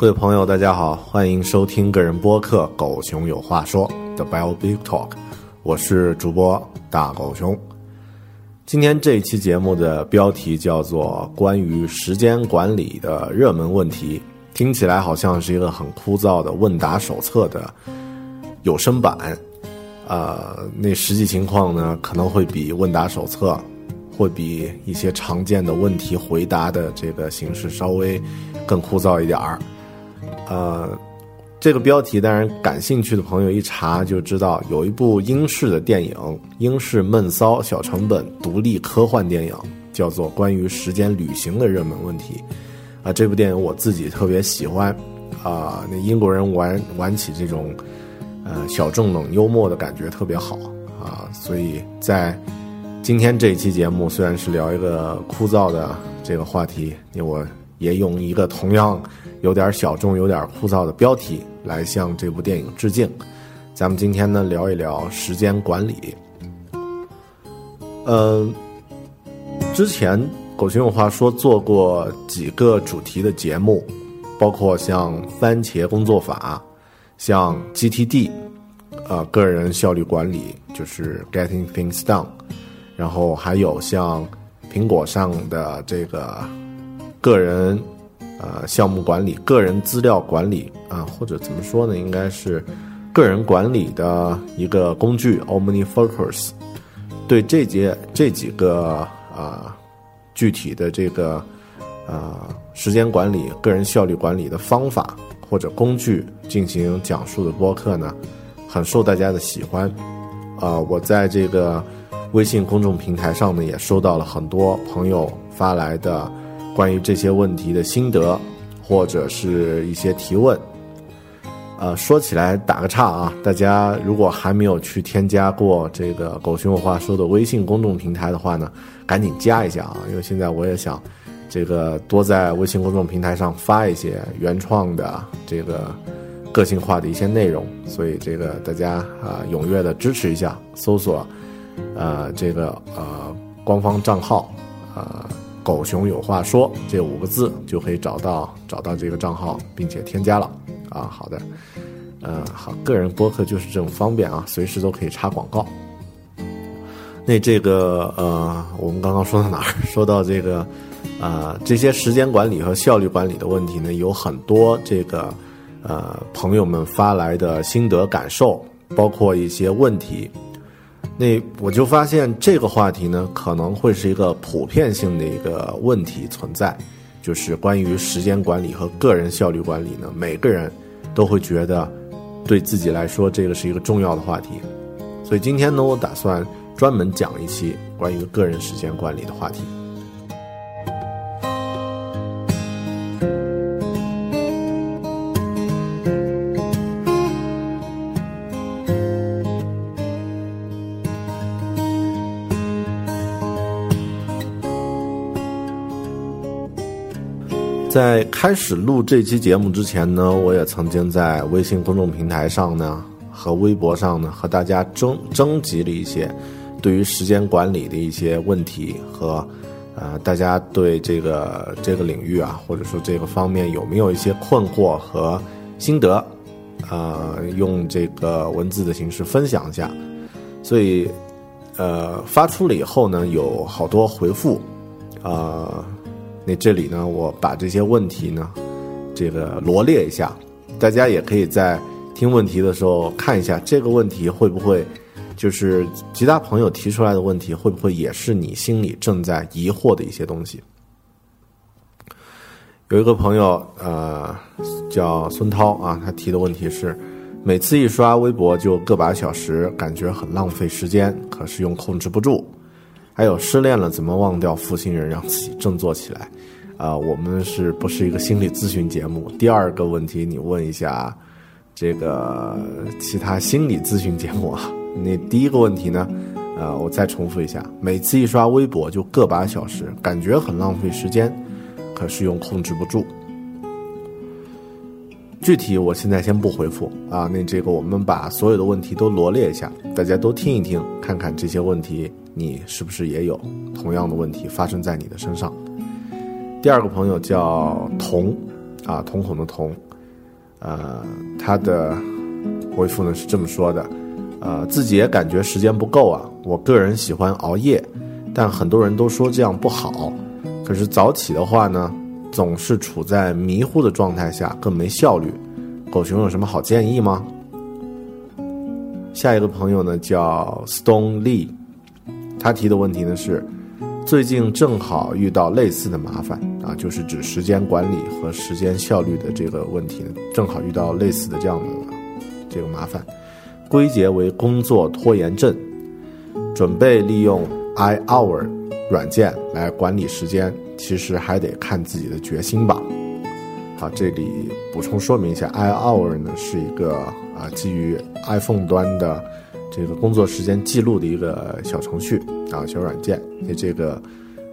各位朋友，大家好，欢迎收听个人播客《狗熊有话说》的 Bio Big Talk，我是主播大狗熊。今天这一期节目的标题叫做“关于时间管理的热门问题”，听起来好像是一个很枯燥的问答手册的有声版。呃，那实际情况呢，可能会比问答手册，会比一些常见的问题回答的这个形式稍微更枯燥一点儿。呃，这个标题当然感兴趣的朋友一查就知道，有一部英式的电影，英式闷骚小成本独立科幻电影，叫做《关于时间旅行的热门问题》。啊，这部电影我自己特别喜欢，啊，那英国人玩玩起这种呃小众冷幽默的感觉特别好啊，所以在今天这一期节目虽然是聊一个枯燥的这个话题，因为我也用一个同样。有点小众、有点枯燥的标题来向这部电影致敬。咱们今天呢聊一聊时间管理。嗯，之前狗熊有话说做过几个主题的节目，包括像番茄工作法、像 GTD，呃，个人效率管理就是 Getting Things Done，然后还有像苹果上的这个个人。呃，项目管理、个人资料管理啊，或者怎么说呢？应该是个人管理的一个工具，OmniFocus。对这节这几个啊具体的这个呃时间管理、个人效率管理的方法或者工具进行讲述的播客呢，很受大家的喜欢。啊，我在这个微信公众平台上呢，也收到了很多朋友发来的。关于这些问题的心得，或者是一些提问，呃，说起来打个岔啊，大家如果还没有去添加过这个“狗熊有话说”的微信公众平台的话呢，赶紧加一下啊，因为现在我也想这个多在微信公众平台上发一些原创的这个个性化的一些内容，所以这个大家啊踊跃的支持一下，搜索呃这个呃官方账号呃。狗熊有话说这五个字就可以找到找到这个账号，并且添加了啊。好的，嗯，好，个人播客就是这种方便啊，随时都可以插广告。那这个呃，我们刚刚说到哪儿？说到这个啊，这些时间管理和效率管理的问题呢，有很多这个呃朋友们发来的心得感受，包括一些问题。那我就发现这个话题呢，可能会是一个普遍性的一个问题存在，就是关于时间管理和个人效率管理呢，每个人都会觉得对自己来说这个是一个重要的话题。所以今天呢，我打算专门讲一期关于个人时间管理的话题。在开始录这期节目之前呢，我也曾经在微信公众平台上呢和微博上呢和大家征征集了一些对于时间管理的一些问题和呃大家对这个这个领域啊或者说这个方面有没有一些困惑和心得，呃用这个文字的形式分享一下，所以呃发出了以后呢有好多回复，呃。这里呢，我把这些问题呢，这个罗列一下，大家也可以在听问题的时候看一下这个问题会不会，就是其他朋友提出来的问题会不会也是你心里正在疑惑的一些东西。有一个朋友，呃，叫孙涛啊，他提的问题是：每次一刷微博就个把小时，感觉很浪费时间，可是又控制不住。还有失恋了怎么忘掉负心人，让自己振作起来？啊，我们是不是一个心理咨询节目？第二个问题，你问一下这个其他心理咨询节目啊。那第一个问题呢？呃，我再重复一下，每次一刷微博就个把小时，感觉很浪费时间，可是又控制不住。具体我现在先不回复啊。那这个我们把所有的问题都罗列一下，大家都听一听，看看这些问题。你是不是也有同样的问题发生在你的身上？第二个朋友叫瞳，啊，瞳孔的瞳，呃，他的回复呢是这么说的，呃，自己也感觉时间不够啊。我个人喜欢熬夜，但很多人都说这样不好。可是早起的话呢，总是处在迷糊的状态下，更没效率。狗熊有什么好建议吗？下一个朋友呢叫 Stone Lee。他提的问题呢是，最近正好遇到类似的麻烦啊，就是指时间管理和时间效率的这个问题，正好遇到类似的这样的这个麻烦，归结为工作拖延症，准备利用 iHour 软件来管理时间，其实还得看自己的决心吧。好，这里补充说明一下，iHour 呢是一个啊基于 iPhone 端的。这个工作时间记录的一个小程序啊，小软件。那这个，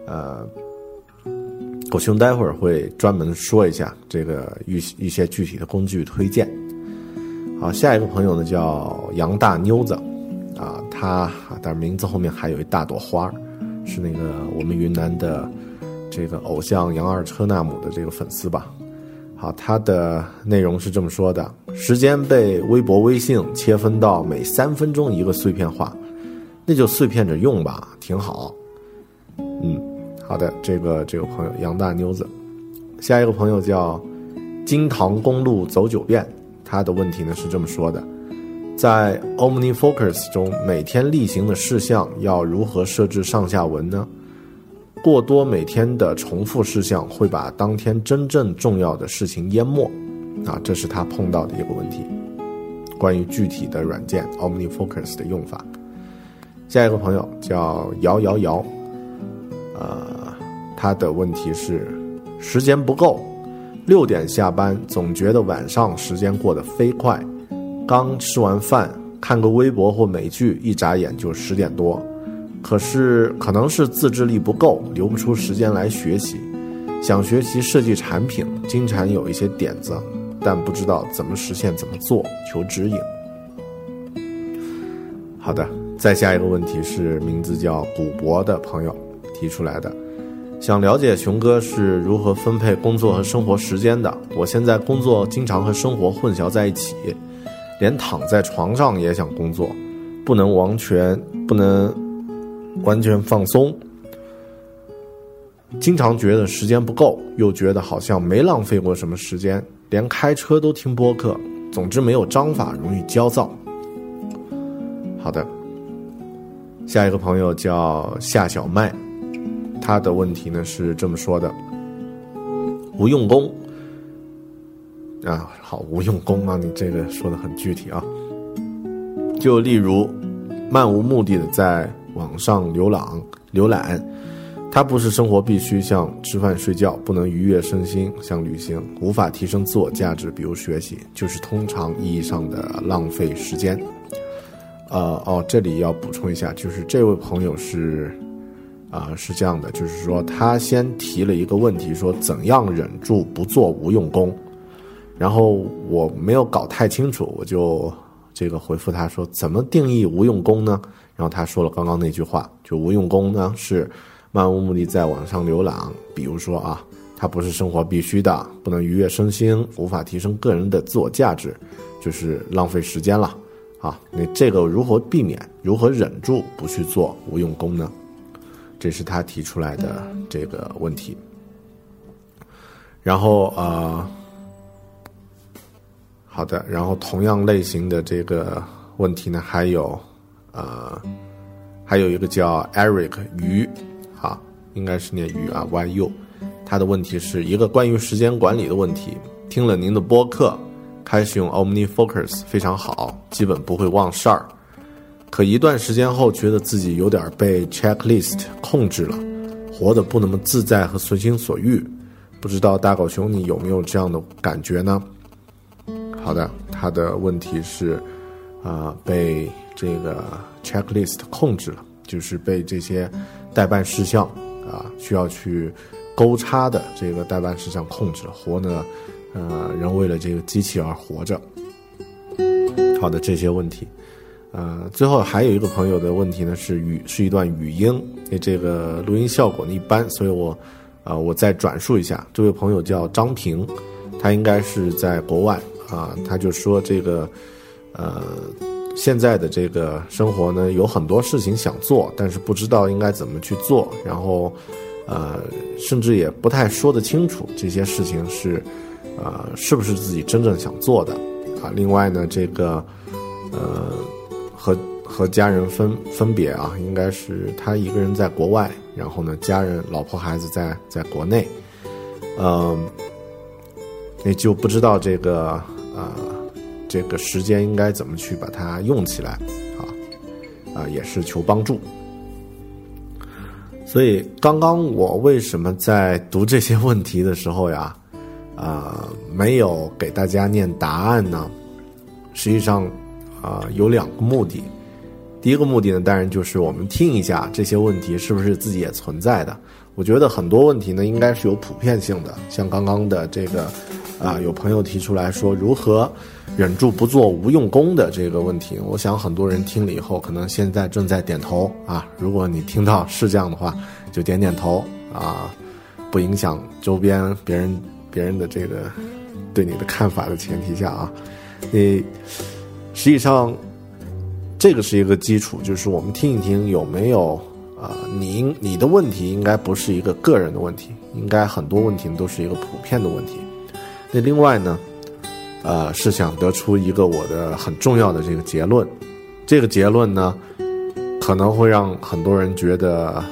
呃，狗熊待会儿会专门说一下这个一一些具体的工具推荐。好，下一个朋友呢叫杨大妞子，啊，他但是名字后面还有一大朵花，是那个我们云南的这个偶像杨二车纳姆的这个粉丝吧。好，他的内容是这么说的：时间被微博、微信切分到每三分钟一个碎片化，那就碎片着用吧，挺好。嗯，好的，这个这个朋友杨大妞子，下一个朋友叫金塘公路走九遍，他的问题呢是这么说的：在 OmniFocus 中，每天例行的事项要如何设置上下文呢？过多每天的重复事项会把当天真正重要的事情淹没，啊，这是他碰到的一个问题。关于具体的软件 OmniFocus 的用法，下一个朋友叫摇摇摇，呃，他的问题是时间不够，六点下班，总觉得晚上时间过得飞快，刚吃完饭看个微博或美剧，一眨眼就十点多。可是可能是自制力不够，留不出时间来学习。想学习设计产品，经常有一些点子，但不知道怎么实现、怎么做，求指引。好的，再下一个问题是名字叫古博的朋友提出来的，想了解熊哥是如何分配工作和生活时间的。我现在工作经常和生活混淆在一起，连躺在床上也想工作，不能完全不能。完全放松，经常觉得时间不够，又觉得好像没浪费过什么时间，连开车都听播客。总之没有章法，容易焦躁。好的，下一个朋友叫夏小麦，他的问题呢是这么说的：无用功啊，好无用功啊，你这个说的很具体啊。就例如漫无目的的在。网上浏览浏览，它不是生活必须，像吃饭睡觉不能愉悦身心，像旅行无法提升自我价值，比如学习就是通常意义上的浪费时间。呃哦，这里要补充一下，就是这位朋友是啊、是这样的，就是说他先提了一个问题，说怎样忍住不做无用功，然后我没有搞太清楚，我就这个回复他说怎么定义无用功呢？然后他说了刚刚那句话，就无用功呢是漫无目的在网上浏览，比如说啊，它不是生活必须的，不能愉悦身心，无法提升个人的自我价值，就是浪费时间了啊。那这个如何避免？如何忍住不去做无用功呢？这是他提出来的这个问题。然后呃，好的，然后同样类型的这个问题呢，还有呃，还有一个叫 Eric 鱼，啊，应该是念鱼啊，Y U，他的问题是一个关于时间管理的问题。听了您的播客，开始用 OmniFocus 非常好，基本不会忘事儿。可一段时间后，觉得自己有点被 checklist 控制了，活得不那么自在和随心所欲。不知道大狗熊你有没有这样的感觉呢？好的，他的问题是，啊、被这个 checklist 控制了，就是被这些代办事项啊、需要去勾叉的这个代办事项控制了，活呢，呃，人为了这个机器而活着。好的，这些问题。呃，最后还有一个朋友的问题呢，是语是一段语音，那这个录音效果呢一般，所以我，呃，我再转述一下。这位朋友叫张平，他应该是在国外啊，他就说这个，呃，现在的这个生活呢，有很多事情想做，但是不知道应该怎么去做，然后，呃，甚至也不太说得清楚这些事情是，呃，是不是自己真正想做的啊？另外呢，这个，呃。和和家人分分别啊，应该是他一个人在国外，然后呢，家人、老婆、孩子在在国内，嗯、也就不知道这个呃这个时间应该怎么去把它用起来啊啊、也是求帮助。所以刚刚我为什么在读这些问题的时候呀，啊、没有给大家念答案呢？实际上。啊、有两个目的。第一个目的呢，当然就是我们听一下这些问题是不是自己也存在的。我觉得很多问题呢，应该是有普遍性的。像刚刚的这个，啊、有朋友提出来说如何忍住不做无用功的这个问题，我想很多人听了以后，可能现在正在点头啊。如果你听到是这样的话，就点点头啊，不影响周边别人别人的这个对你的看法的前提下啊，你。实际上，这个是一个基础，就是我们听一听有没有啊、呃你你的问题应该不是一个个人的问题，应该很多问题都是一个普遍的问题。那另外呢，呃，是想得出一个我的很重要的这个结论，这个结论呢，可能会让很多人觉得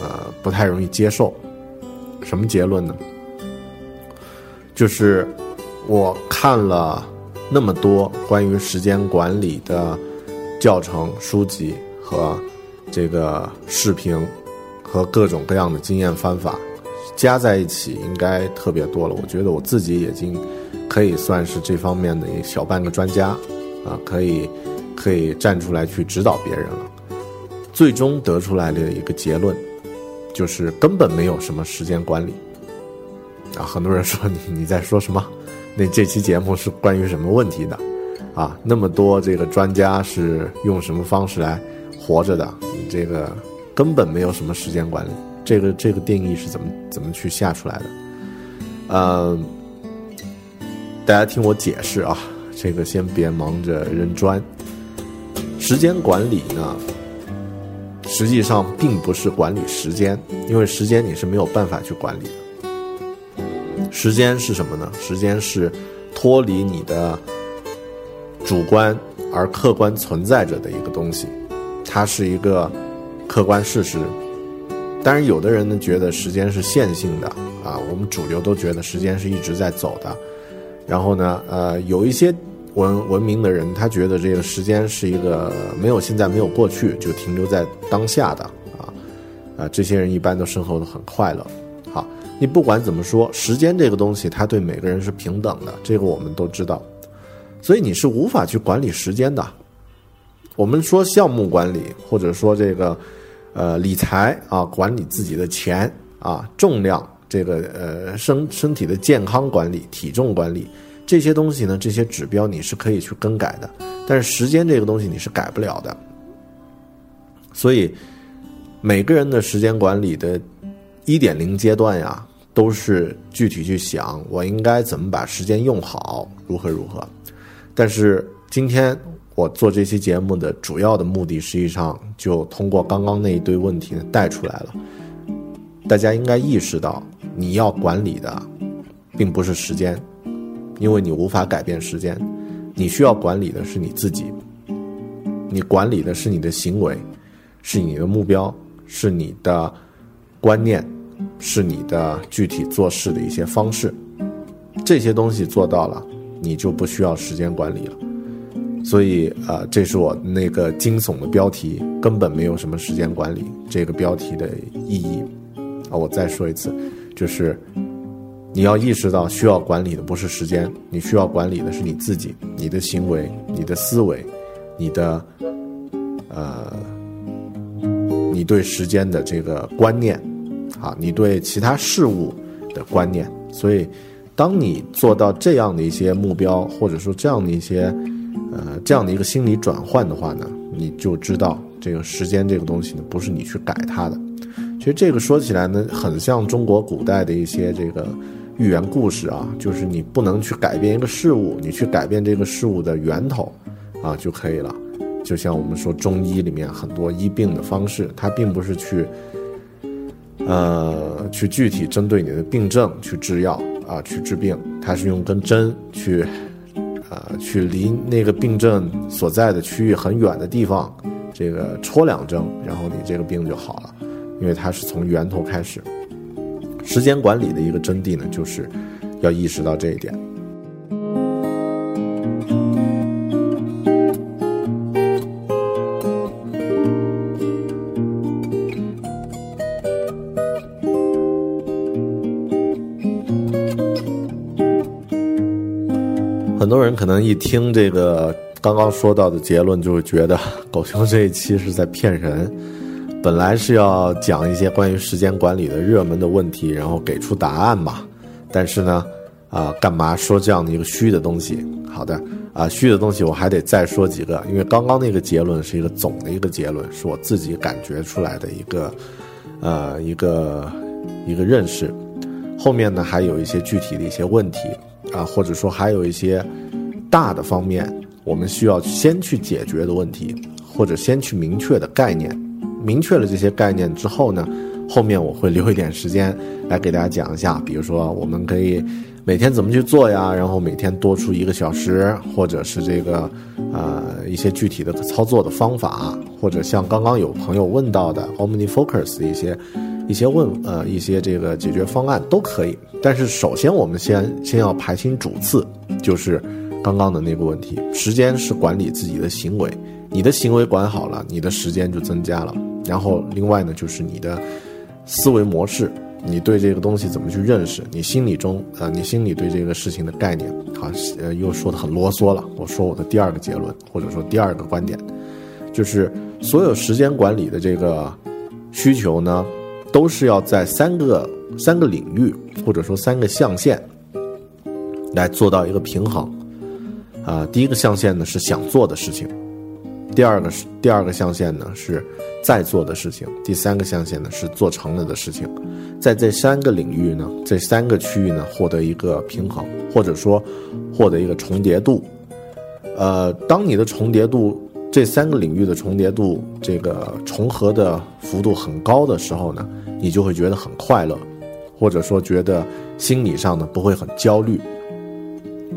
呃不太容易接受。什么结论呢？就是我看了。那么多关于时间管理的教程、书籍和这个视频和各种各样的经验方法，加在一起应该特别多了。我觉得我自己已经可以算是这方面的一小半个专家啊，可以可以站出来去指导别人了。最终得出来的一个结论就是根本没有什么时间管理啊！很多人说你你在说什么？那这期节目是关于什么问题的？啊，那么多这个专家是用什么方式来活着的？这个根本没有什么时间管理，这个这个定义是怎么怎么去下出来的？呃，大家听我解释啊，这个先别忙着扔砖。时间管理呢，实际上并不是管理时间，因为时间你是没有办法去管理的。时间是什么呢？时间是脱离你的主观而客观存在着的一个东西，它是一个客观事实。当然，有的人呢觉得时间是线性的啊，我们主流都觉得时间是一直在走的。然后呢，呃，有一些文文明的人，他觉得这个时间是一个没有现在没有过去，就停留在当下的啊啊，这些人一般都生活的很快乐。你不管怎么说，时间这个东西，它对每个人是平等的，这个我们都知道，所以你是无法去管理时间的。我们说项目管理，或者说这个，呃理财啊，管理自己的钱啊，重量这个呃身身体的健康管理、体重管理这些东西呢，这些指标你是可以去更改的，但是时间这个东西你是改不了的。所以每个人的时间管理的一点零阶段呀，都是具体去想我应该怎么把时间用好，如何如何。但是今天我做这期节目的主要的目的，实际上就通过刚刚那一堆问题带出来了。大家应该意识到，你要管理的并不是时间，因为你无法改变时间，你需要管理的是你自己。你管理的是你的行为，是你的目标，是你的观念，是你的具体做事的一些方式。这些东西做到了，你就不需要时间管理了。所以啊、这是我那个惊悚的标题，根本没有什么时间管理这个标题的意义啊！我再说一次，就是你要意识到，需要管理的不是时间，你需要管理的是你自己、你的行为、你的思维、你的呃，你对时间的这个观念啊，你对其他事物的观念。所以，当你做到这样的一些目标，或者说这样的一些呃这样的一个心理转换的话呢，你就知道这个时间这个东西呢，不是你去改它的。其实这个说起来呢，很像中国古代的一些这个寓言故事啊，就是你不能去改变一个事物，你去改变这个事物的源头啊就可以了。就像我们说中医里面很多医病的方式，它并不是去呃去具体针对你的病症去制药啊去治病，它是用根针去呃去离那个病症所在的区域很远的地方，这个戳两针，然后你这个病就好了。因为它是从源头开始。时间管理的一个真谛呢，就是要意识到这一点。很多人可能一听这个刚刚说到的结论，就会觉得狗熊这一期是在骗人。本来是要讲一些关于时间管理的热门的问题，然后给出答案嘛。但是呢，啊、干嘛说这样的一个虚的东西？好的，啊、虚的东西我还得再说几个，因为刚刚那个结论是一个总的一个结论，是我自己感觉出来的一个，呃，一个一个认识。后面呢，还有一些具体的一些问题啊，或者说还有一些大的方面，我们需要先去解决的问题，或者先去明确的概念。明确了这些概念之后呢，后面我会留一点时间来给大家讲一下，比如说我们可以每天怎么去做呀，然后每天多出一个小时，或者是这个呃一些具体的操作的方法，或者像刚刚有朋友问到的 OmniFocus 一些一些问呃一些这个解决方案都可以。但是首先我们先先要排清主次，就是刚刚的那个问题，时间是管理自己的行为。你的行为管好了，你的时间就增加了。然后另外呢，就是你的思维模式，你对这个东西怎么去认识，你心里中呃，你心里对这个事情的概念，好，呃，又说的很啰嗦了。我说我的第二个结论，或者说第二个观点，就是所有时间管理的这个需求呢，都是要在三个三个领域或者说三个象限来做到一个平衡。啊、第一个象限呢是想做的事情。第二个是第二个象限呢是在做的事情，第三个象限呢是做成了的事情，在这三个领域呢，这三个区域呢获得一个平衡，或者说获得一个重叠度。呃，当你的重叠度这三个领域的重叠度这个重合的幅度很高的时候呢，你就会觉得很快乐，或者说觉得心理上呢不会很焦虑。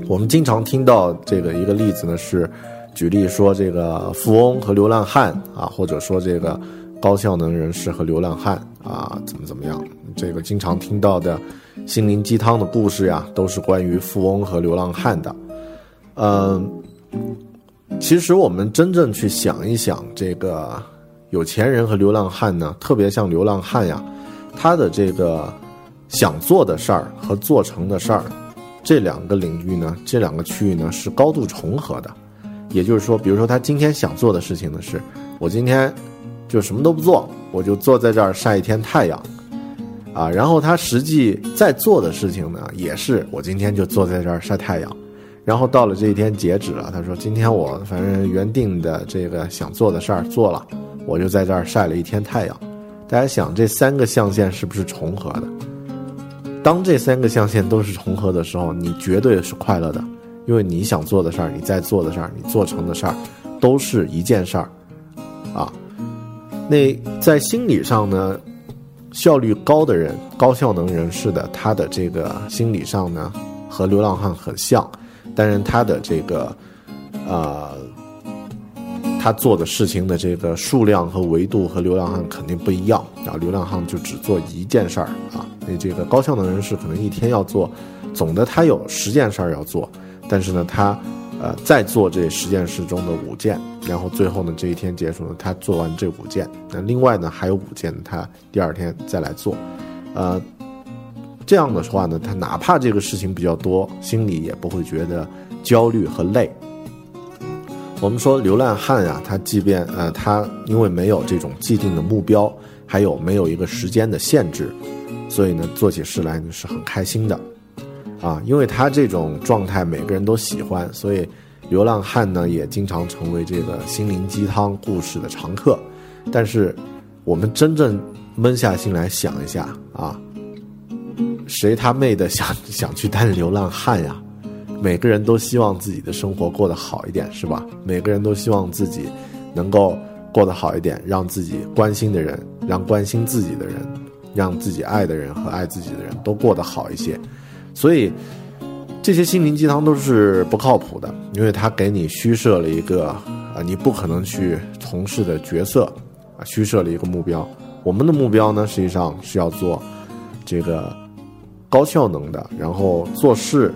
我们经常听到这个一个例子呢是。举例说，这个富翁和流浪汉啊，或者说这个高效能人士和流浪汉啊，怎么怎么样？这个经常听到的心灵鸡汤的故事呀，都是关于富翁和流浪汉的。嗯，其实我们真正去想一想，这个有钱人和流浪汉呢，特别像流浪汉呀，他的这个想做的事儿和做成的事儿，这两个领域呢，这两个区域呢，是高度重合的。也就是说，比如说他今天想做的事情呢，是我今天就什么都不做，我就坐在这儿晒一天太阳，啊，然后他实际在做的事情呢，也是我今天就坐在这儿晒太阳，然后到了这一天截止了，他说今天我反正原定的这个想做的事儿做了，我就在这儿晒了一天太阳。大家想，这三个象限是不是重合的？当这三个象限都是重合的时候，你绝对是快乐的，因为你想做的事儿，你在做的事儿，你做成的事儿，都是一件事儿，啊。那在心理上呢，效率高的人、高效能人士的，他的这个心理上呢，和流浪汉很像，但是他的这个，呃，他做的事情的这个数量和维度和流浪汉肯定不一样啊。流浪汉就只做一件事儿啊。那这个高效能人士可能一天要做，总的他有十件事儿要做，但是呢，他呃再做这十件事中的五件，然后最后呢这一天结束呢，他做完这五件，那另外呢还有五件，他第二天再来做，呃，这样的话呢，他哪怕这个事情比较多，心里也不会觉得焦虑和累。我们说流浪汉呀，他即便呃他因为没有这种既定的目标，还有没有一个时间的限制。所以呢，做起事来呢是很开心的，啊，因为他这种状态每个人都喜欢，所以流浪汉呢也经常成为这个心灵鸡汤故事的常客。但是，我们真正闷下心来想一下啊，谁他妹的想 想去当流浪汉呀？每个人都希望自己的生活过得好一点，是吧？每个人都希望自己能够过得好一点，让自己关心的人，让关心自己的人。让自己爱的人和爱自己的人都过得好一些，所以这些心灵鸡汤都是不靠谱的，因为他给你虚设了一个啊你不可能去从事的角色啊，虚设了一个目标。我们的目标呢，实际上是要做这个高效能的，然后做事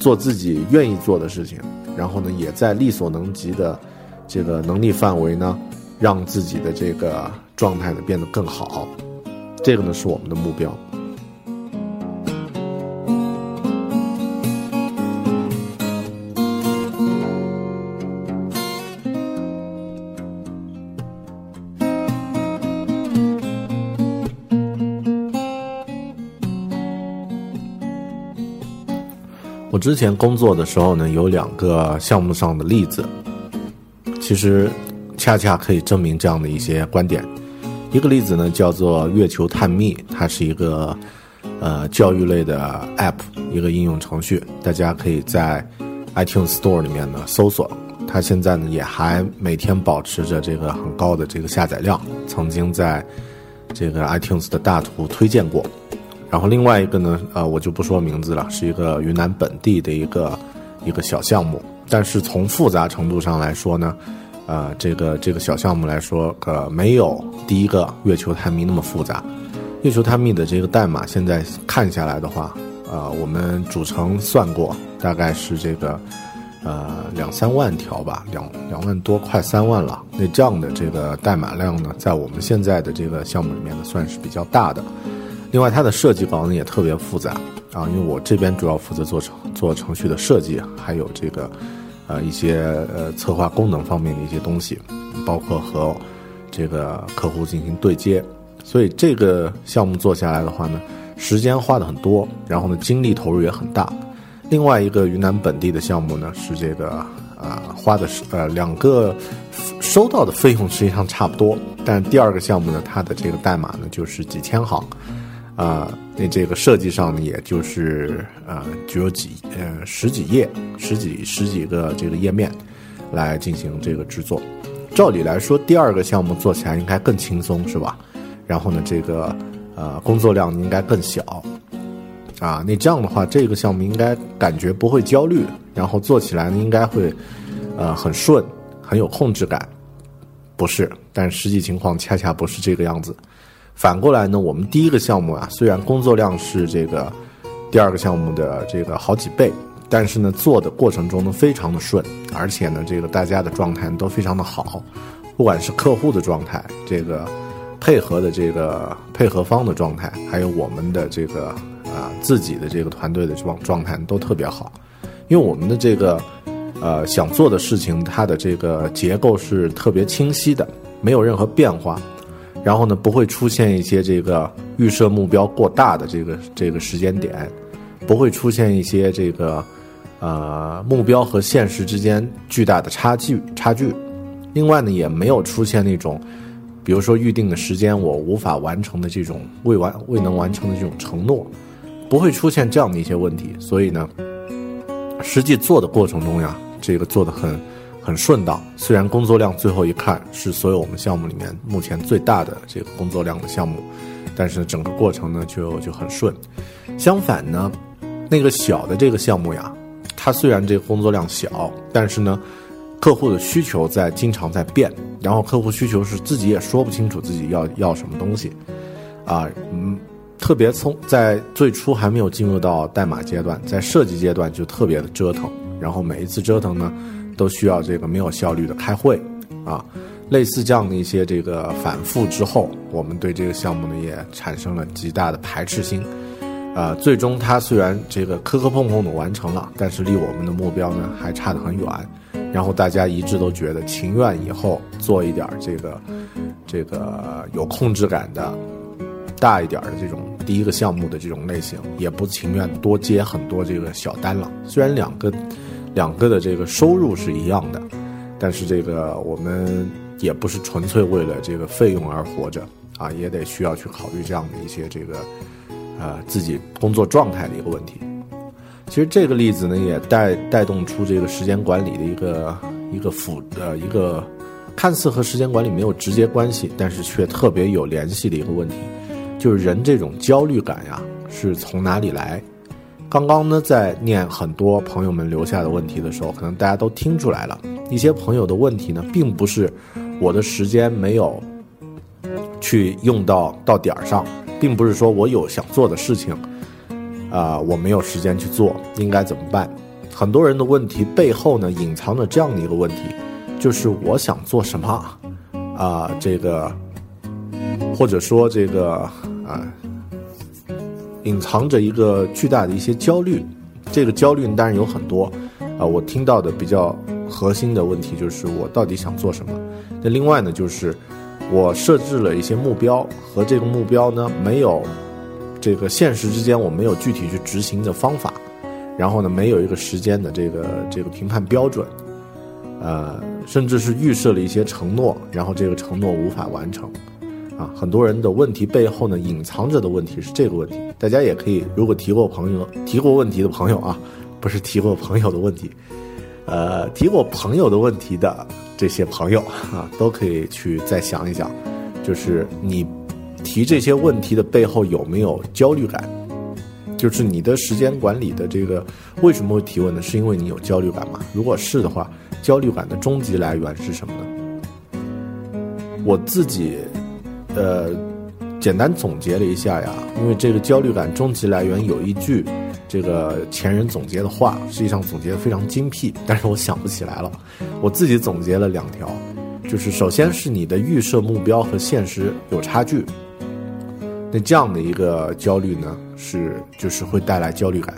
做自己愿意做的事情，然后呢，也在力所能及的这个能力范围呢，让自己的这个状态呢变得更好。这个呢是我们的目标。我之前工作的时候呢，有两个项目上的例子，其实恰恰可以证明这样的一些观点。一个例子呢，叫做月球探秘，它是一个呃教育类的 App，一个应用程序，大家可以在 iTunes Store 里面呢搜索。它现在呢也还每天保持着这个很高的这个下载量，曾经在这个 iTunes 的大图推荐过。然后另外一个呢，呃，我就不说名字了，是一个云南本地的一个一个小项目，但是从复杂程度上来说呢。呃，这个这个小项目来说，呃，没有第一个月球探秘那么复杂。月球探秘的这个代码现在看下来的话，呃，我们主程算过，大概是这个呃两三万条吧，两两万多，快三万了。那这样的这个代码量呢，在我们现在的这个项目里面呢，算是比较大的。另外，它的设计稿呢也特别复杂啊，因为我这边主要负责做程做程序的设计，还有这个。呃，一些呃策划功能方面的一些东西，包括和这个客户进行对接，所以这个项目做下来的话呢，时间花的很多，然后呢精力投入也很大。另外一个云南本地的项目呢，是这个呃花的是呃两个收到的费用实际上差不多，但第二个项目呢，它的这个代码呢就是几千行。啊，那这个设计上呢，也就是呃，只有几呃十几页、十几十几个这个页面来进行这个制作。照理来说，第二个项目做起来应该更轻松，是吧？然后呢，这个呃工作量应该更小啊。那这样的话，这个项目应该感觉不会焦虑，然后做起来呢应该会呃很顺，很有控制感。不是，但实际情况恰恰不是这个样子。反过来呢，我们第一个项目啊，虽然工作量是这个第二个项目的这个好几倍，但是呢，做的过程中呢非常的顺，而且呢，这个大家的状态都非常的好，不管是客户的状态，这个配合的这个配合方的状态，还有我们的这个啊自己的这个团队的状状态都特别好，因为我们的这个呃想做的事情，它的这个结构是特别清晰的。没有任何变化，然后呢，不会出现一些这个预设目标过大的这个这个时间点，不会出现一些这个呃目标和现实之间巨大的差距差距。另外呢，也没有出现那种，比如说预定的时间我无法完成的这种未完未能完成的这种承诺，不会出现这样的一些问题。所以呢，实际做的过程中呀，这个做的很很顺当。虽然工作量最后一看是所有我们项目里面目前最大的这个工作量的项目，但是整个过程呢就就很顺。相反呢，那个小的这个项目呀，它虽然这个工作量小，但是呢。客户的需求在经常在变，然后客户需求是自己也说不清楚自己要要什么东西，啊，嗯，特别从在最初还没有进入到代码阶段，在设计阶段就特别的折腾，然后每一次折腾呢，都需要这个没有效率的开会，啊，类似这样的一些这个反复之后，我们对这个项目呢也产生了极大的排斥心，啊，最终它虽然这个磕磕碰碰的完成了，但是离我们的目标呢还差得很远。然后大家一致都觉得情愿以后做一点这个，这个有控制感的大一点的这种第一个项目的这种类型，也不情愿多接很多这个小单了。虽然两个两个的这个收入是一样的，但是这个我们也不是纯粹为了这个费用而活着啊，也得需要去考虑这样的一些这个呃自己工作状态的一个问题。其实这个例子呢，也带带动出这个时间管理的一个一个辅呃一个看似和时间管理没有直接关系，但是却特别有联系的一个问题，就是人这种焦虑感呀是从哪里来？刚刚呢在念很多朋友们留下的问题的时候，可能大家都听出来了，一些朋友的问题呢，并不是我的时间没有去用到到点儿上，并不是说我有想做的事情。啊，我没有时间去做，应该怎么办？很多人的问题背后呢，隐藏着这样的一个问题，就是我想做什么？啊，这个，或者说这个啊，隐藏着一个巨大的一些焦虑。这个焦虑当然有很多，啊，我听到的比较核心的问题就是我到底想做什么？那另外呢，就是我设置了一些目标，和这个目标呢没有。这个现实之间我没有具体去执行的方法，然后呢，没有一个时间的这个这个评判标准，呃，甚至是预设了一些承诺，然后这个承诺无法完成，啊，很多人的问题背后呢，隐藏着的问题是这个问题。大家也可以，如果提过朋友提过问题的朋友啊，不是提过朋友的问题，呃，提过朋友的问题的这些朋友啊，都可以去再想一想，就是你。提这些问题的背后有没有焦虑感？就是你的时间管理的这个为什么会提问呢？是因为你有焦虑感吗？如果是的话，焦虑感的终极来源是什么呢？我自己，呃，简单总结了一下呀，因为这个焦虑感终极来源有一句这个前人总结的话，实际上总结的非常精辟，但是我想不起来了。我自己总结了两条，就是首先是你的预设目标和现实有差距。那这样的一个焦虑呢，是就是会带来焦虑感，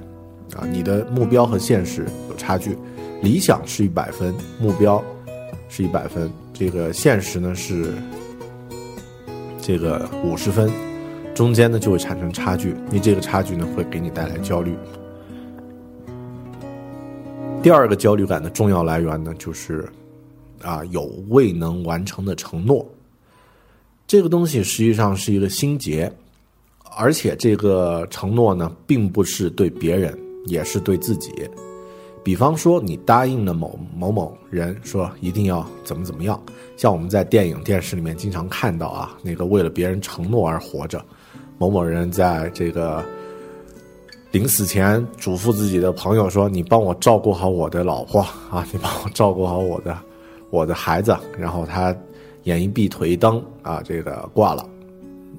啊，你的目标和现实有差距，理想是一百分，目标是一百分，这个现实呢是这个五十分，中间呢就会产生差距，你这个差距呢会给你带来焦虑。第二个焦虑感的重要来源呢，就是啊有未能完成的承诺，这个东西实际上是一个心结。而且这个承诺呢，并不是对别人，也是对自己。比方说，你答应了某某某人说一定要怎么怎么样，像我们在电影、电视里面经常看到啊，那个为了别人承诺而活着，某某人在这个临死前嘱咐自己的朋友说：“你帮我照顾好我的老婆啊，你帮我照顾好我的我的孩子。”然后他眼一闭，腿一蹬啊，这个挂了。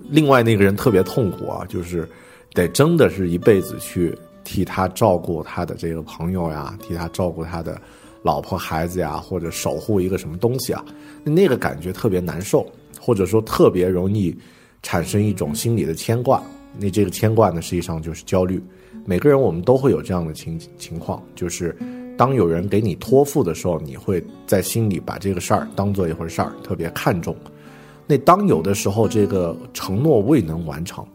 另外那个人特别痛苦啊，就是得真的是一辈子去替他照顾他的这个朋友呀，替他照顾他的老婆孩子呀，或者守护一个什么东西啊，那个感觉特别难受，或者说特别容易产生一种心理的牵挂。那这个牵挂呢，实际上就是焦虑。每个人我们都会有这样的情情况，就是当有人给你托付的时候，你会在心里把这个事儿当做一回事儿，特别看重。那当有的时候这个承诺未能完成，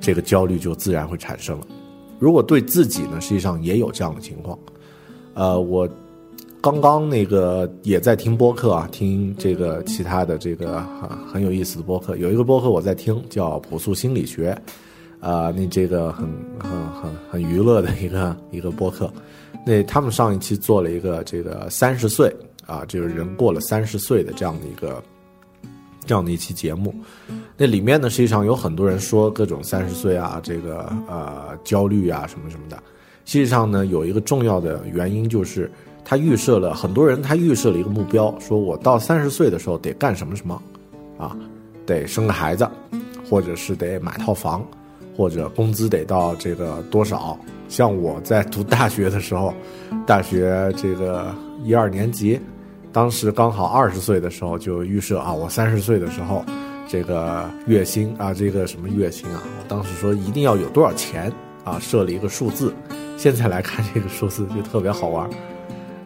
这个焦虑就自然会产生了。如果对自己呢，实际上也有这样的情况。呃，我刚刚那个也在听播客啊，听这个其他的这个很很有意思的播客。有一个播客我在听，叫《朴素心理学》，啊，那这个很很很很娱乐的一个一个播客。那他们上一期做了一个这个三十岁啊，就是人过了三十岁的这样的一个这样的一期节目。那里面呢，实际上有很多人说各种三十岁啊，这个呃焦虑啊什么什么的。实际上呢，有一个重要的原因就是他预设了很多人，他预设了一个目标，说我到三十岁的时候得干什么什么，啊，得生个孩子，或者是得买套房，或者工资得到这个多少。像我在读大学的时候，大学这个一二年级，当时刚好二十岁的时候就预设啊，我三十岁的时候，这个月薪啊，这个什么月薪啊，我当时说一定要有多少钱啊，设了一个数字。现在来看这个数字就特别好玩，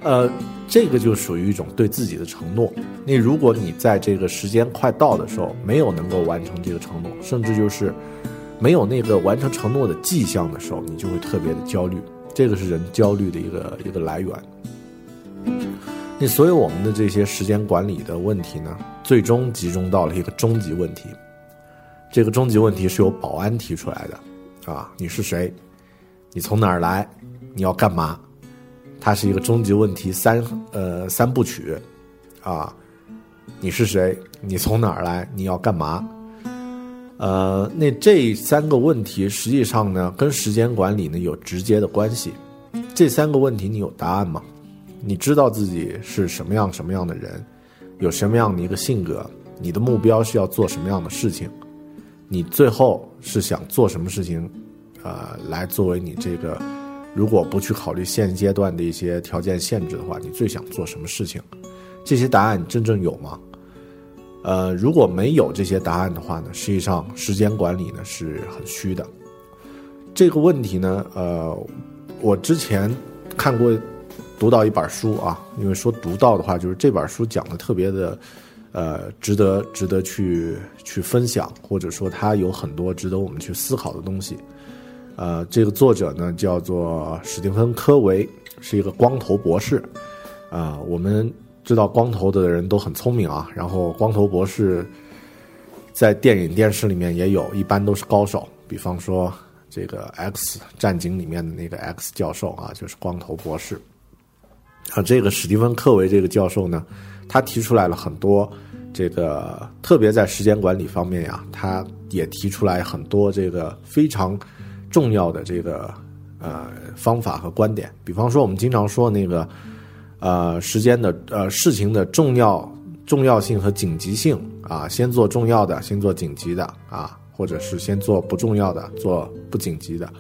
呃，这个就属于一种对自己的承诺。那如果你在这个时间快到的时候没有能够完成这个承诺，甚至就是。没有那个完成承诺的迹象的时候，你就会特别的焦虑，这个是人焦虑的一个一个来源。所有我们的这些时间管理的问题呢，最终集中到了一个终极问题。这个终极问题是由保安提出来的，啊，你是谁？你从哪儿来？你要干嘛？它是一个终极问题三呃三部曲，啊，你是谁？你从哪儿来？你要干嘛？呃，那这三个问题实际上呢，跟时间管理呢有直接的关系。这三个问题你有答案吗？你知道自己是什么样什么样的人，有什么样的一个性格？你的目标是要做什么样的事情？你最后是想做什么事情？呃，来作为你这个，如果不去考虑现阶段的一些条件限制的话，你最想做什么事情？这些答案真正有吗？呃，如果没有这些答案的话呢，实际上时间管理呢是很虚的。这个问题呢，呃，我之前看过读到一本书啊，因为说读到的话，就是这本书讲的特别的，呃，值得值得去去分享，或者说它有很多值得我们去思考的东西。呃，这个作者呢叫做史蒂芬·科维，是一个光头博士。啊，我们。知道光头的人都很聪明啊，然后光头博士在电影电视里面也有一般都是高手，比方说这个《X 战警》里面的那个 X 教授啊，就是光头博士。啊，这个史蒂芬·科维这个教授呢，他提出来了很多这个，特别在时间管理方面呀，他也提出来很多这个非常重要的这个呃方法和观点，比方说我们经常说那个。呃，时间的呃事情的重要重要性和紧急性啊，先做重要的，先做紧急的啊，或者是先做不重要的，做不紧急的，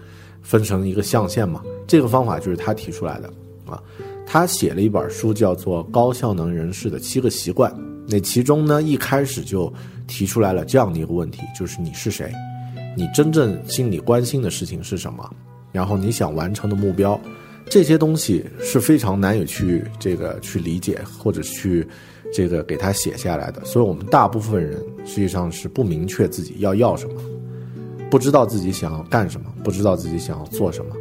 分成一个象限嘛。这个方法就是他提出来的啊。他写了一本书，叫做《高效能人士的七个习惯》。那其中呢，一开始就提出来了这样的一个问题，就是你是谁？你真正心里关心的事情是什么？然后你想完成的目标？这些东西是非常难以去这个去理解或者去这个给他写下来的，所以我们大部分人实际上是不明确自己要要什么，不知道自己想要干什么，不知道自己想要做什么，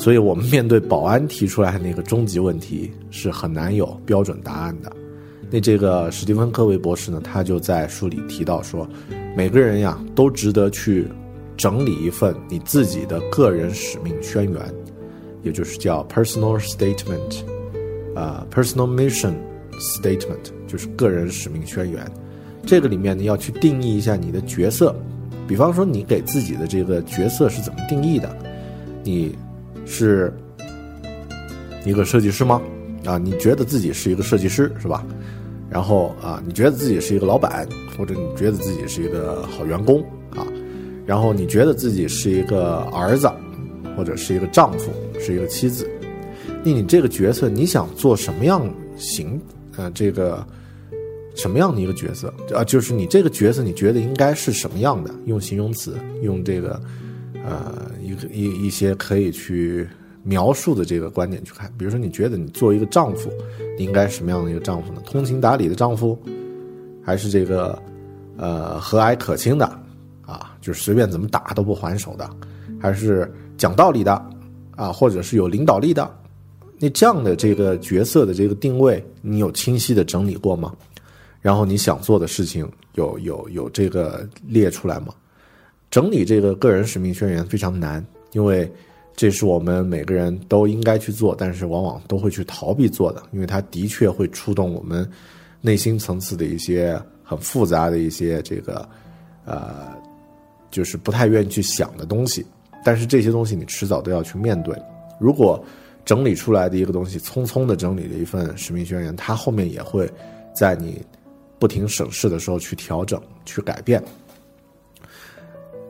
所以我们面对保安提出来的那个终极问题是很难有标准答案的。那这个史蒂芬·科维博士呢，他就在书里提到说，每个人呀都值得去整理一份你自己的个人使命宣言。也就是叫 personal statement，啊，personal mission statement，就是个人使命宣言。这个里面呢，要去定义一下你的角色。比方说，你给自己的这个角色是怎么定义的？你是一个设计师吗？啊，你觉得自己是一个设计师是吧？然后啊，你觉得自己是一个老板，或者你觉得自己是一个好员工啊？然后你觉得自己是一个儿子？或者是一个丈夫，是一个妻子，那你这个角色你想做什么样型？呃，这个什么样的一个角色？啊，就是你这个角色，你觉得应该是什么样的？用形容词，用这个呃一个一一些可以去描述的这个观点去看。比如说，你觉得你作为一个丈夫，你应该什么样的一个丈夫呢？通情达理的丈夫，还是这个呃和蔼可亲的啊，就是随便怎么打都不还手的，还是讲道理的啊，或者是有领导力的？那这样的这个角色的这个定位，你有清晰的整理过吗？然后你想做的事情有有有这个列出来吗？整理这个个人使命宣言非常难，因为这是我们每个人都应该去做，但是往往都会去逃避做的，因为它的确会触动我们内心层次的一些很复杂的一些这个呃，就是不太愿意去想的东西。但是这些东西你迟早都要去面对。如果整理出来的一个东西，匆匆的整理的一份使命宣言，它后面也会在你不停审视的时候去调整、去改变。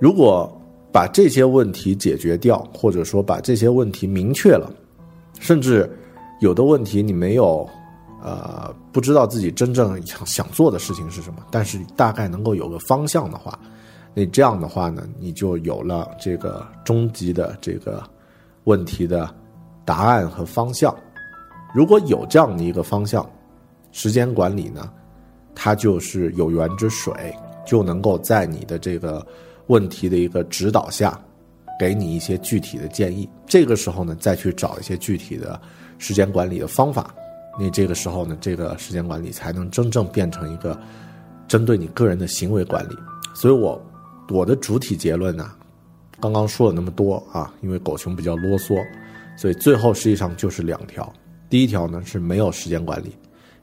如果把这些问题解决掉，或者说把这些问题明确了，甚至有的问题你没有，呃，不知道自己真正想想做的事情是什么，但是大概能够有个方向的话，那这样的话呢，你就有了这个终极的这个问题的答案和方向。如果有这样的一个方向，时间管理呢，它就是有源之水，就能够在你的这个。问题的一个指导下，给你一些具体的建议。这个时候呢，再去找一些具体的时间管理的方法。那这个时候呢，这个时间管理才能真正变成一个针对你个人的行为管理。所以，我我的主体结论呢，刚刚说了那么多啊，因为狗熊比较啰嗦，所以最后实际上就是两条。第一条呢是没有时间管理，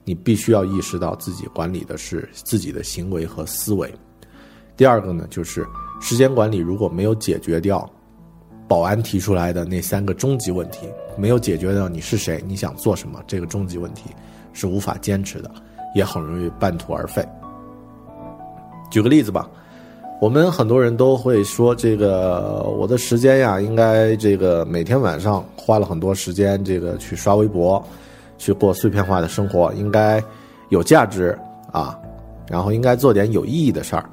你必须要意识到自己管理的是自己的行为和思维。第二个呢就是。时间管理如果没有解决掉保安提出来的那三个终极问题，没有解决掉你是谁、你想做什么这个终极问题，是无法坚持的，也很容易半途而废。举个例子吧，我们很多人都会说，这个我的时间呀，应该这个每天晚上花了很多时间，这个去刷微博，去过碎片化的生活，应该有价值啊，然后应该做点有意义的事儿。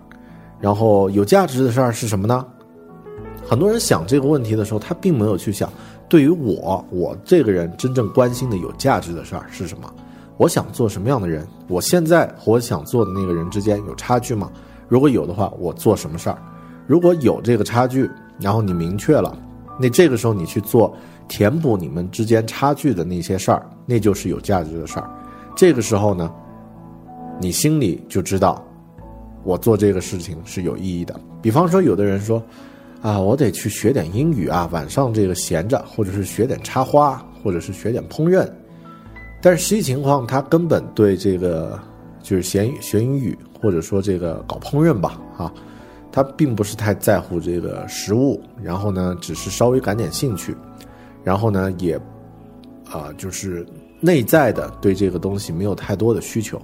然后有价值的事儿是什么呢？很多人想这个问题的时候，他并没有去想，对于我，我这个人真正关心的有价值的事儿是什么？我想做什么样的人？我现在和我想做的那个人之间有差距吗？如果有的话，我做什么事儿？如果有这个差距，然后你明确了，那这个时候你去做填补你们之间差距的那些事儿，那就是有价值的事儿。这个时候呢，你心里就知道。我做这个事情是有意义的。比方说，有的人说，啊，我得去学点英语啊，晚上这个闲着，或者是学点插花，或者是学点烹饪。但是实际情况，他根本对这个就是学学英语，或者说这个搞烹饪吧，啊，他并不是太在乎这个食物。然后呢，只是稍微感点兴趣，然后呢，也啊，就是内在的对这个东西没有太多的需求。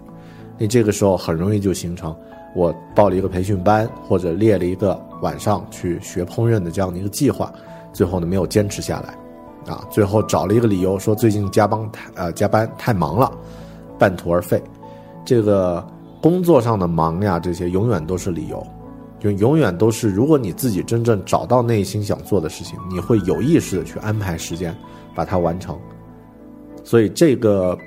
那这个时候很容易就形成。我报了一个培训班，或者列了一个晚上去学烹饪的这样的一个计划，最后呢没有坚持下来，啊，最后找了一个理由说最近加班太呃加班太忙了，半途而废。这个工作上的忙呀，这些永远都是理由，就永远都是如果你自己真正找到内心想做的事情，你会有意识的去安排时间把它完成。所以这个。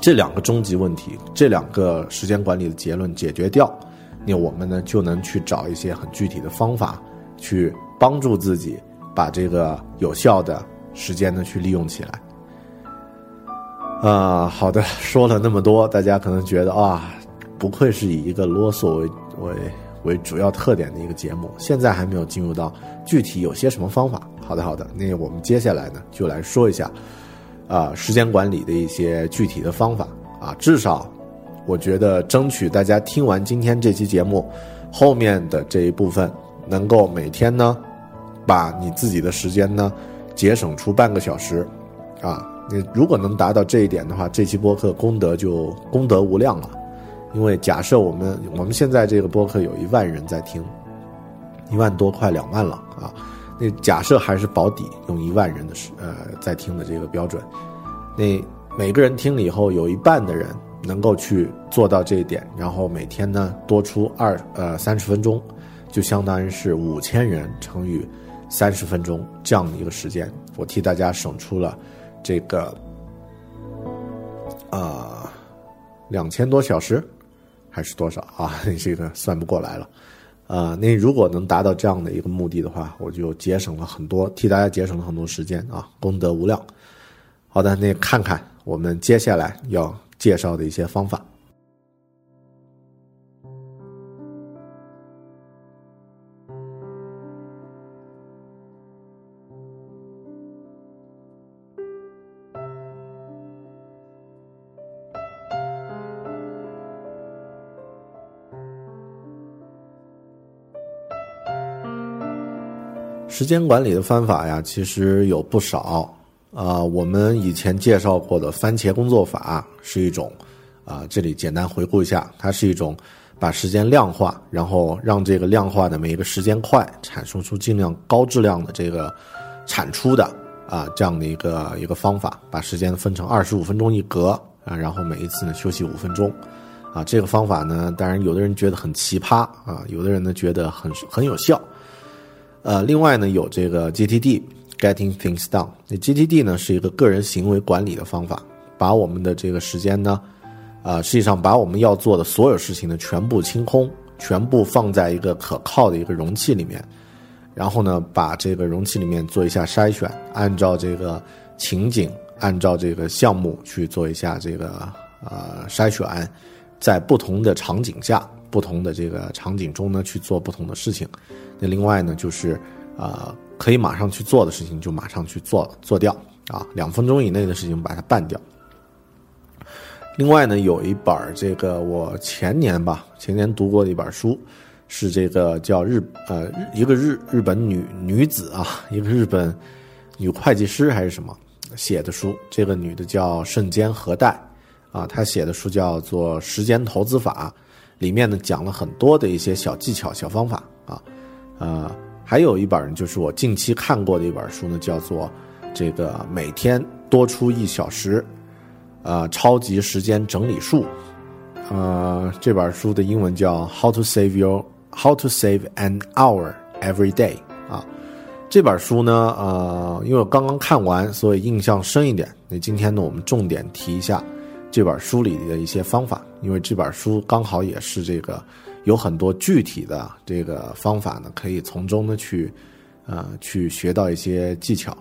这两个终极问题，这两个时间管理的结论解决掉，那我们呢就能去找一些很具体的方法，去帮助自己把这个有效的时间呢去利用起来。啊，好的，说了那么多，大家可能觉得啊，不愧是以一个啰嗦为为为主要特点的一个节目，现在还没有进入到具体有些什么方法。好的，好的，那我们接下来呢就来说一下。啊，时间管理的一些具体的方法啊，至少我觉得争取大家听完今天这期节目后面的这一部分，能够每天呢，把你自己的时间呢节省出半个小时啊。你如果能达到这一点的话，这期播客功德就功德无量了。因为假设我们我们现在这个播客有一万人在听，一万多快两万了啊。那假设还是保底，用一万人的时呃在听的这个标准，那每个人听了以后，有一半的人能够去做到这一点，然后每天呢多出二呃三十分钟，就相当于是五千人乘以三十分钟这样的一个时间，我替大家省出了这个啊两千多小时，还是多少啊？这个算不过来了。啊，那如果能达到这样的一个目的的话，我就节省了很多，替大家节省了很多时间啊，功德无量。好的，那看看我们接下来要介绍的一些方法。时间管理的方法呀，其实有不少啊。我们以前介绍过的番茄工作法是一种啊，这里简单回顾一下，它是一种把时间量化，然后让这个量化的每一个时间块产生出尽量高质量的这个产出的啊这样的一个一个方法，把时间分成二十五分钟一格啊，然后每一次呢休息五分钟啊。这个方法呢，当然有的人觉得很奇葩啊，有的人呢觉得很很有效。呃，另外呢，有这个 GTD，Getting Things Done。那 GTD 呢是一个个人行为管理的方法，把我们的这个时间呢，啊，实际上把我们要做的所有事情呢全部清空，全部放在一个可靠的一个容器里面，然后呢，把这个容器里面做一下筛选，按照这个情景，按照这个项目去做一下这个呃筛选，在不同的场景下。不同的这个场景中呢，去做不同的事情。那另外呢，就是呃，可以马上去做的事情，就马上去做做掉啊。两分钟以内的事情把它办掉。另外呢，有一本这个我前年吧，前年读过的一本书，是这个叫日呃一个日日本女女子啊，一个日本女会计师还是什么写的书。这个女的叫圣间和代啊，她写的书叫做《时间投资法》。里面呢讲了很多的一些小技巧、小方法啊，呃，还有一本就是我近期看过的一本书呢，叫做《这个每天多出一小时》，呃，超级时间整理术，呃，这本书的英文叫 How to Save Your How to Save an Hour Every Day 啊，这本书呢，呃，因为我刚刚看完，所以印象深一点。那今天呢，我们重点提一下。这本书里的一些方法，因为这本书刚好也是这个有很多具体的这个方法呢，可以从中呢去，呃，去学到一些技巧。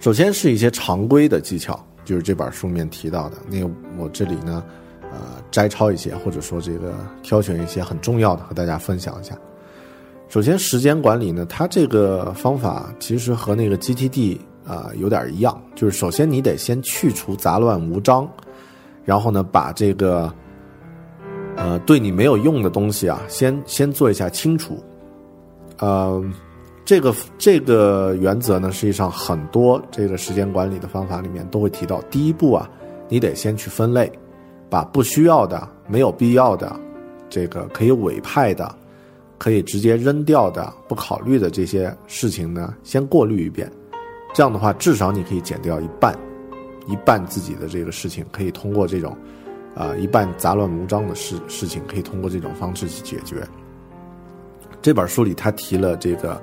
首先是一些常规的技巧，就是这本书面提到的。那我这里呢，呃，摘抄一些，或者说这个挑选一些很重要的和大家分享一下。首先，时间管理呢，它这个方法其实和那个 GTD。啊，有点一样，就是首先你得先去除杂乱无章，然后呢，把这个，呃，对你没有用的东西啊，先先做一下清除。呃，这个这个原则呢，实际上很多这个时间管理的方法里面都会提到。第一步啊，你得先去分类，把不需要的、没有必要的、这个可以委派的、可以直接扔掉的、不考虑的这些事情呢，先过滤一遍。这样的话，至少你可以减掉一半，一半自己的这个事情可以通过这种，啊，一半杂乱无章的事事情可以通过这种方式去解决。这本书里他提了这个，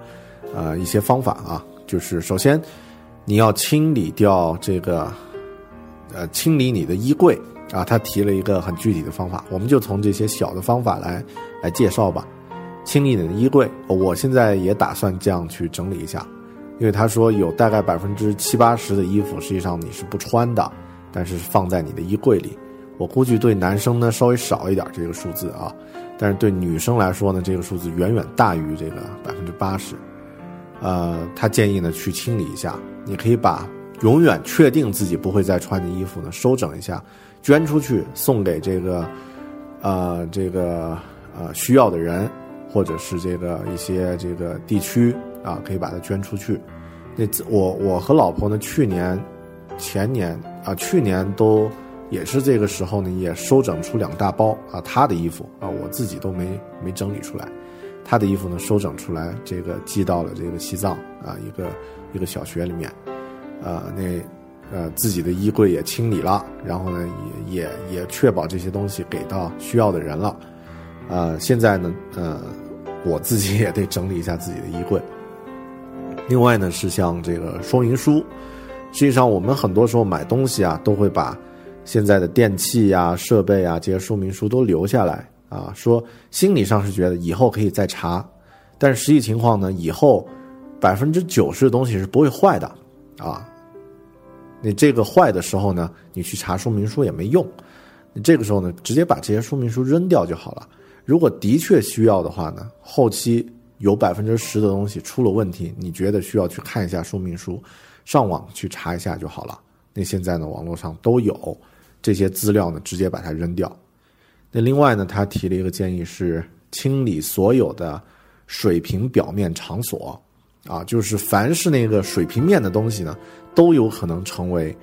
呃，一些方法啊，就是首先你要清理掉这个，呃，清理你的衣柜啊，他提了一个很具体的方法，我们就从这些小的方法来来介绍吧。清理你的衣柜，我现在也打算这样去整理一下。因为他说有大概百分之七八十的衣服实际上你是不穿的，但是放在你的衣柜里。我估计对男生呢稍微少一点这个数字啊，但是对女生来说呢这个数字远远大于这个百分之八十。呃，他建议呢去清理一下，你可以把永远确定自己不会再穿的衣服呢收整一下，捐出去送给这个呃这个呃需要的人，或者是这个一些这个地区。啊，可以把它捐出去。那我我和老婆呢，去年、前年啊，去年都也是这个时候呢，也收整出两大包啊，她的衣服啊，我自己都没没整理出来。她的衣服呢，收整出来，这个寄到了这个西藏啊，一个一个小学里面。呃，那呃自己的衣柜也清理了，然后呢，也也也确保这些东西给到需要的人了。呃，现在呢，呃，我自己也得整理一下自己的衣柜。另外呢，是像这个说明书，实际上我们很多时候买东西啊，都会把现在的电器呀、设备啊这些说明书都留下来啊，说心理上是觉得以后可以再查，但实际情况呢，以后百分之九十的东西是不会坏的啊。你这个坏的时候呢，你去查说明书也没用，你这个时候呢，直接把这些说明书扔掉就好了。如果的确需要的话呢，后期有百分之十的东西出了问题，你觉得需要去看一下说明书，上网去查一下就好了。那现在呢，网络上都有。这些资料呢，直接把它扔掉。那另外呢，他提了一个建议是清理所有的水平表面场所，啊，就是凡是那个水平面的东西呢，都有可能成为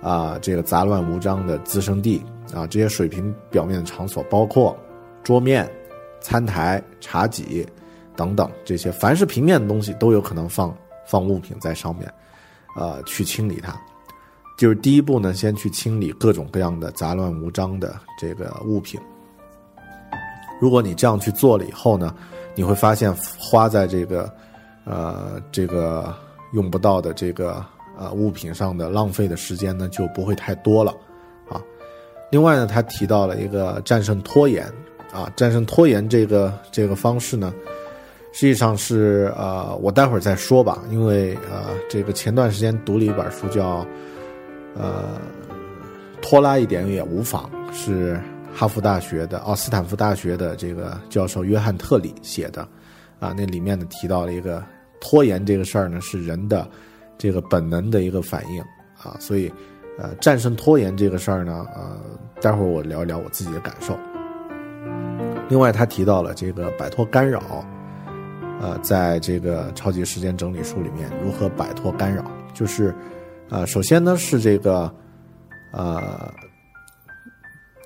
啊这个杂乱无章的滋生地啊。这些水平表面的场所包括桌面、餐台、茶几等等这些，凡是平面的东西都有可能放放物品在上面，呃，去清理它。就是第一步呢，先去清理各种各样的杂乱无章的这个物品。如果你这样去做了以后呢，你会发现花在这个，呃，这个用不到的这个呃物品上的浪费的时间呢就不会太多了啊。另外呢，他提到了一个战胜拖延啊，战胜拖延这个这个方式呢，实际上是呃，我待会儿再说吧，因为呃，这个前段时间读了一本书叫。呃，拖拉一点也无妨，是哈佛大学的奥斯坦福大学的这个教授约翰特里写的，啊，那里面呢提到了一个拖延这个事儿呢是人的这个本能的一个反应啊，所以呃战胜拖延这个事儿呢，呃，待会儿我聊一聊我自己的感受。另外，他提到了这个摆脱干扰，呃，在这个超级时间整理术里面，如何摆脱干扰，就是。呃，首先呢是这个，呃，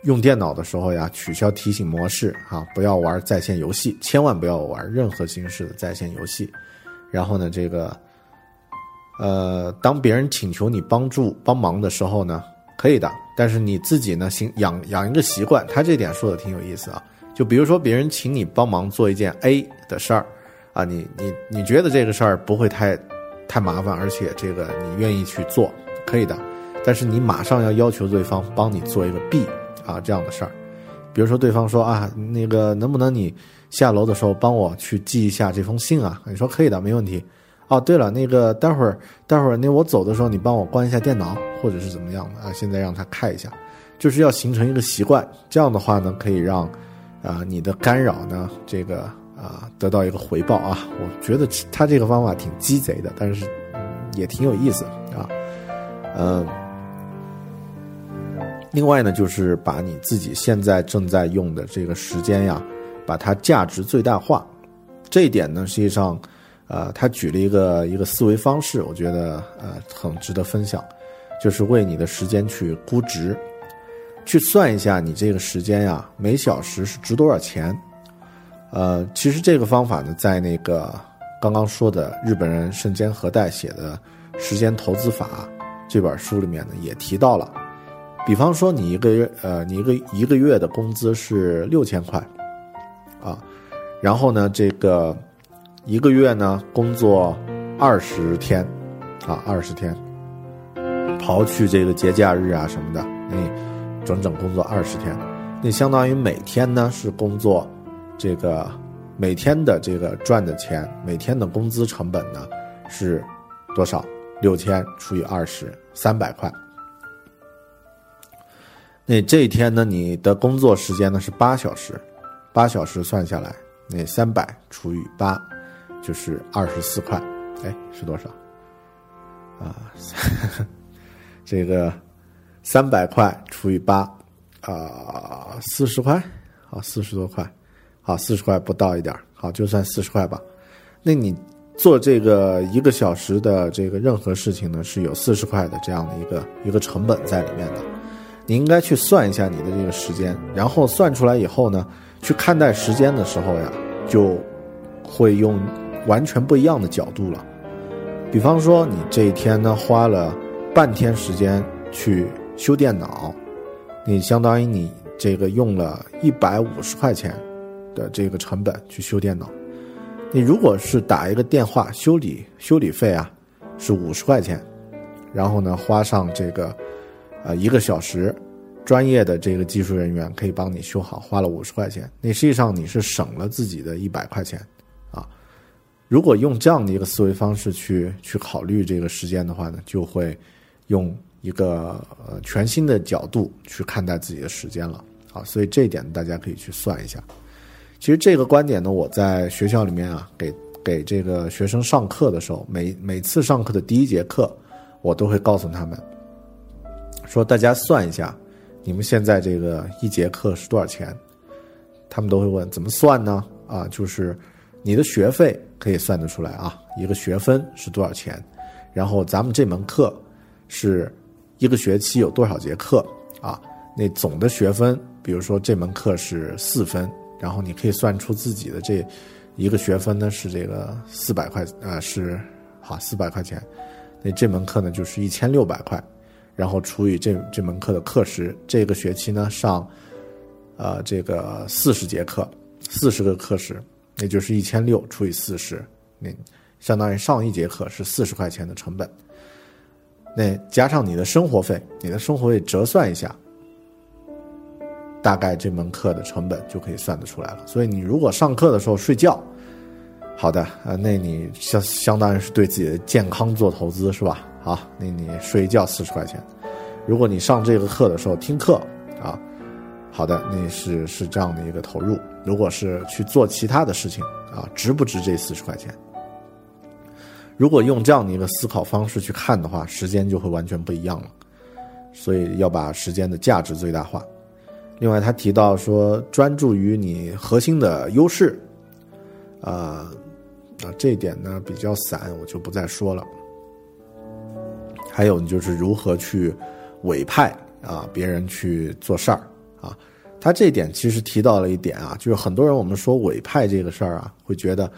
用电脑的时候呀，取消提醒模式啊，不要玩在线游戏，千万不要玩任何形式的在线游戏。然后呢，这个，呃，当别人请求你帮助帮忙的时候呢，可以的，但是你自己呢，行养养一个习惯。他这点说的挺有意思啊，就比如说别人请你帮忙做一件 A 的事儿，啊，你你你觉得这个事儿不会太。太麻烦，而且这个你愿意去做，可以的，但是你马上要要求对方帮你做一个 B 啊这样的事儿，比如说对方说啊，那个能不能你下楼的时候帮我去寄一下这封信啊？你说可以的，没问题。哦，对了，那个待会儿待会儿那我走的时候你帮我关一下电脑，或者是怎么样的啊？现在让他看一下，就是要形成一个习惯，这样的话呢，可以让啊你的干扰呢这个。啊，得到一个回报啊！我觉得他这个方法挺鸡贼的，但是也挺有意思啊。嗯，另外呢，就是把你自己现在正在用的这个时间呀，把它价值最大化。这一点呢，实际上，呃，他举了一个一个思维方式，我觉得呃很值得分享，就是为你的时间去估值，去算一下你这个时间呀，每小时是值多少钱。呃，其实这个方法呢，在那个刚刚说的日本人盛间和代写的《时间投资法》这本书里面呢，也提到了。比方说，你一个月，呃，你一个一个月的工资是六千块，啊，然后呢，这个一个月呢，工作二十天，啊，二十天，刨去这个节假日啊什么的，你整整工作二十天，那相当于每天呢是工作。这个每天的这个赚的钱，每天的工资成本呢是多少？六千除以二十，三百块。那这一天呢，你的工作时间呢是八小时，八小时算下来，那三百除以八就是二十四块。哎，是多少？啊，这个三百块除以八，啊，四十块，啊，四十多块。好，四十块不到一点好，就算四十块吧。那你做这个一个小时的这个任何事情呢，是有四十块的这样的一个一个成本在里面的。你应该去算一下你的这个时间，然后算出来以后呢，去看待时间的时候呀，就会用完全不一样的角度了。比方说，你这一天呢花了半天时间去修电脑，你相当于你这个用了一百五十块钱。的这个成本去修电脑，你如果是打一个电话修理，修理费啊是五十块钱，然后呢花上这个呃，一个小时，专业的这个技术人员可以帮你修好，花了五十块钱，那实际上你是省了自己的一百块钱，啊，如果用这样的一个思维方式去去考虑这个时间的话呢，就会用一个呃全新的角度去看待自己的时间了，啊，所以这一点大家可以去算一下。其实这个观点呢，我在学校里面啊，给给这个学生上课的时候，每每次上课的第一节课，我都会告诉他们。说大家算一下，你们现在这个一节课是多少钱？他们都会问怎么算呢？啊，就是你的学费可以算得出来啊，一个学分是多少钱？然后咱们这门课是一个学期有多少节课啊？那总的学分，比如说这门课是四分，然后你可以算出自己的这一个学分呢是这个四百块啊，是好四百块钱，那这门课呢就是一千六百块。然后除以这这门课的课时，这个学期呢上，呃，这个四十节课，四十个课时，那就是一千六除以四十，那相当于上一节课是四十块钱的成本。那加上你的生活费，你的生活费折算一下，大概这门课的成本就可以算得出来了。所以你如果上课的时候睡觉，好的啊，那你相相当于是对自己的健康做投资，是吧？好，那你睡一觉四十块钱。如果你上这个课的时候听课，啊，好的，那是是这样的一个投入。如果是去做其他的事情，啊，值不值这四十块钱？如果用这样的一个思考方式去看的话，时间就会完全不一样了。所以要把时间的价值最大化。另外，他提到说，专注于你核心的优势，啊啊，这一点呢比较散，我就不再说了。还有你就是如何去委派啊别人去做事儿啊，他这一点其实提到了一点啊，就是很多人我们说委派这个事儿啊，会觉得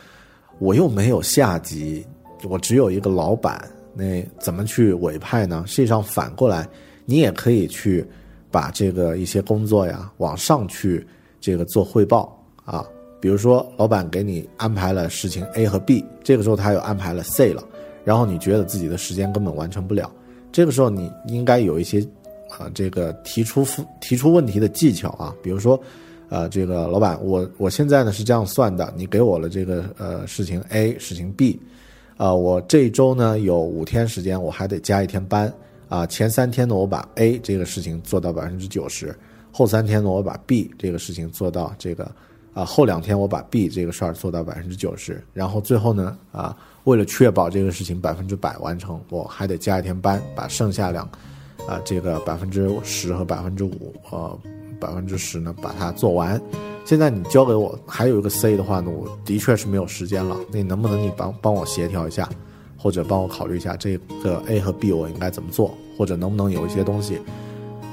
我又没有下级，我只有一个老板，那怎么去委派呢？实际上反过来，你也可以去把这个一些工作呀往上去这个做汇报啊，比如说老板给你安排了事情 A 和 B，这个时候他又安排了 C 了。然后你觉得自己的时间根本完成不了，这个时候你应该有一些，啊，这个提出提出问题的技巧啊，比如说，呃，这个老板，我我现在呢是这样算的，你给我了这个呃事情 A 事情 B，啊，我这一周呢有五天时间，我还得加一天班，啊，前三天呢我把 A 这个事情做到百分之九十，后三天呢我把 B 这个事情做到这个，啊，后两天我把 B 这个事儿做到百分之九十，然后最后呢，啊。为了确保这个事情百分之百完成，我还得加一天班，把剩下两，啊，这个百分之十和百分之五，呃，百分之十呢，把它做完。现在你交给我还有一个 C 的话呢，我的确是没有时间了。那能不能你帮帮我协调一下，或者帮我考虑一下这个 A 和 B 我应该怎么做，或者能不能有一些东西，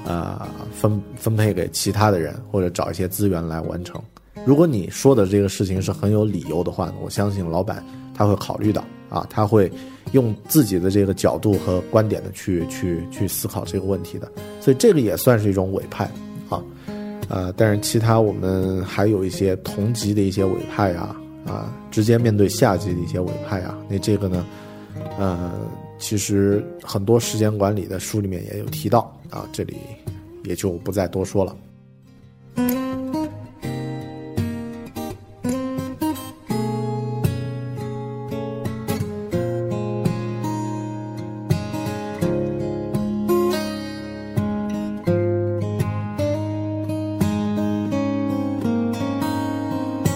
呃，分分配给其他的人，或者找一些资源来完成。如果你说的这个事情是很有理由的话，我相信老板。他会考虑到啊，他会用自己的这个角度和观点的去去去思考这个问题的，所以这个也算是一种委派啊，呃，但是其他我们还有一些同级的一些委派啊啊，直接面对下级的一些委派啊，那这个呢，呃，其实很多时间管理的书里面也有提到啊，这里也就不再多说了。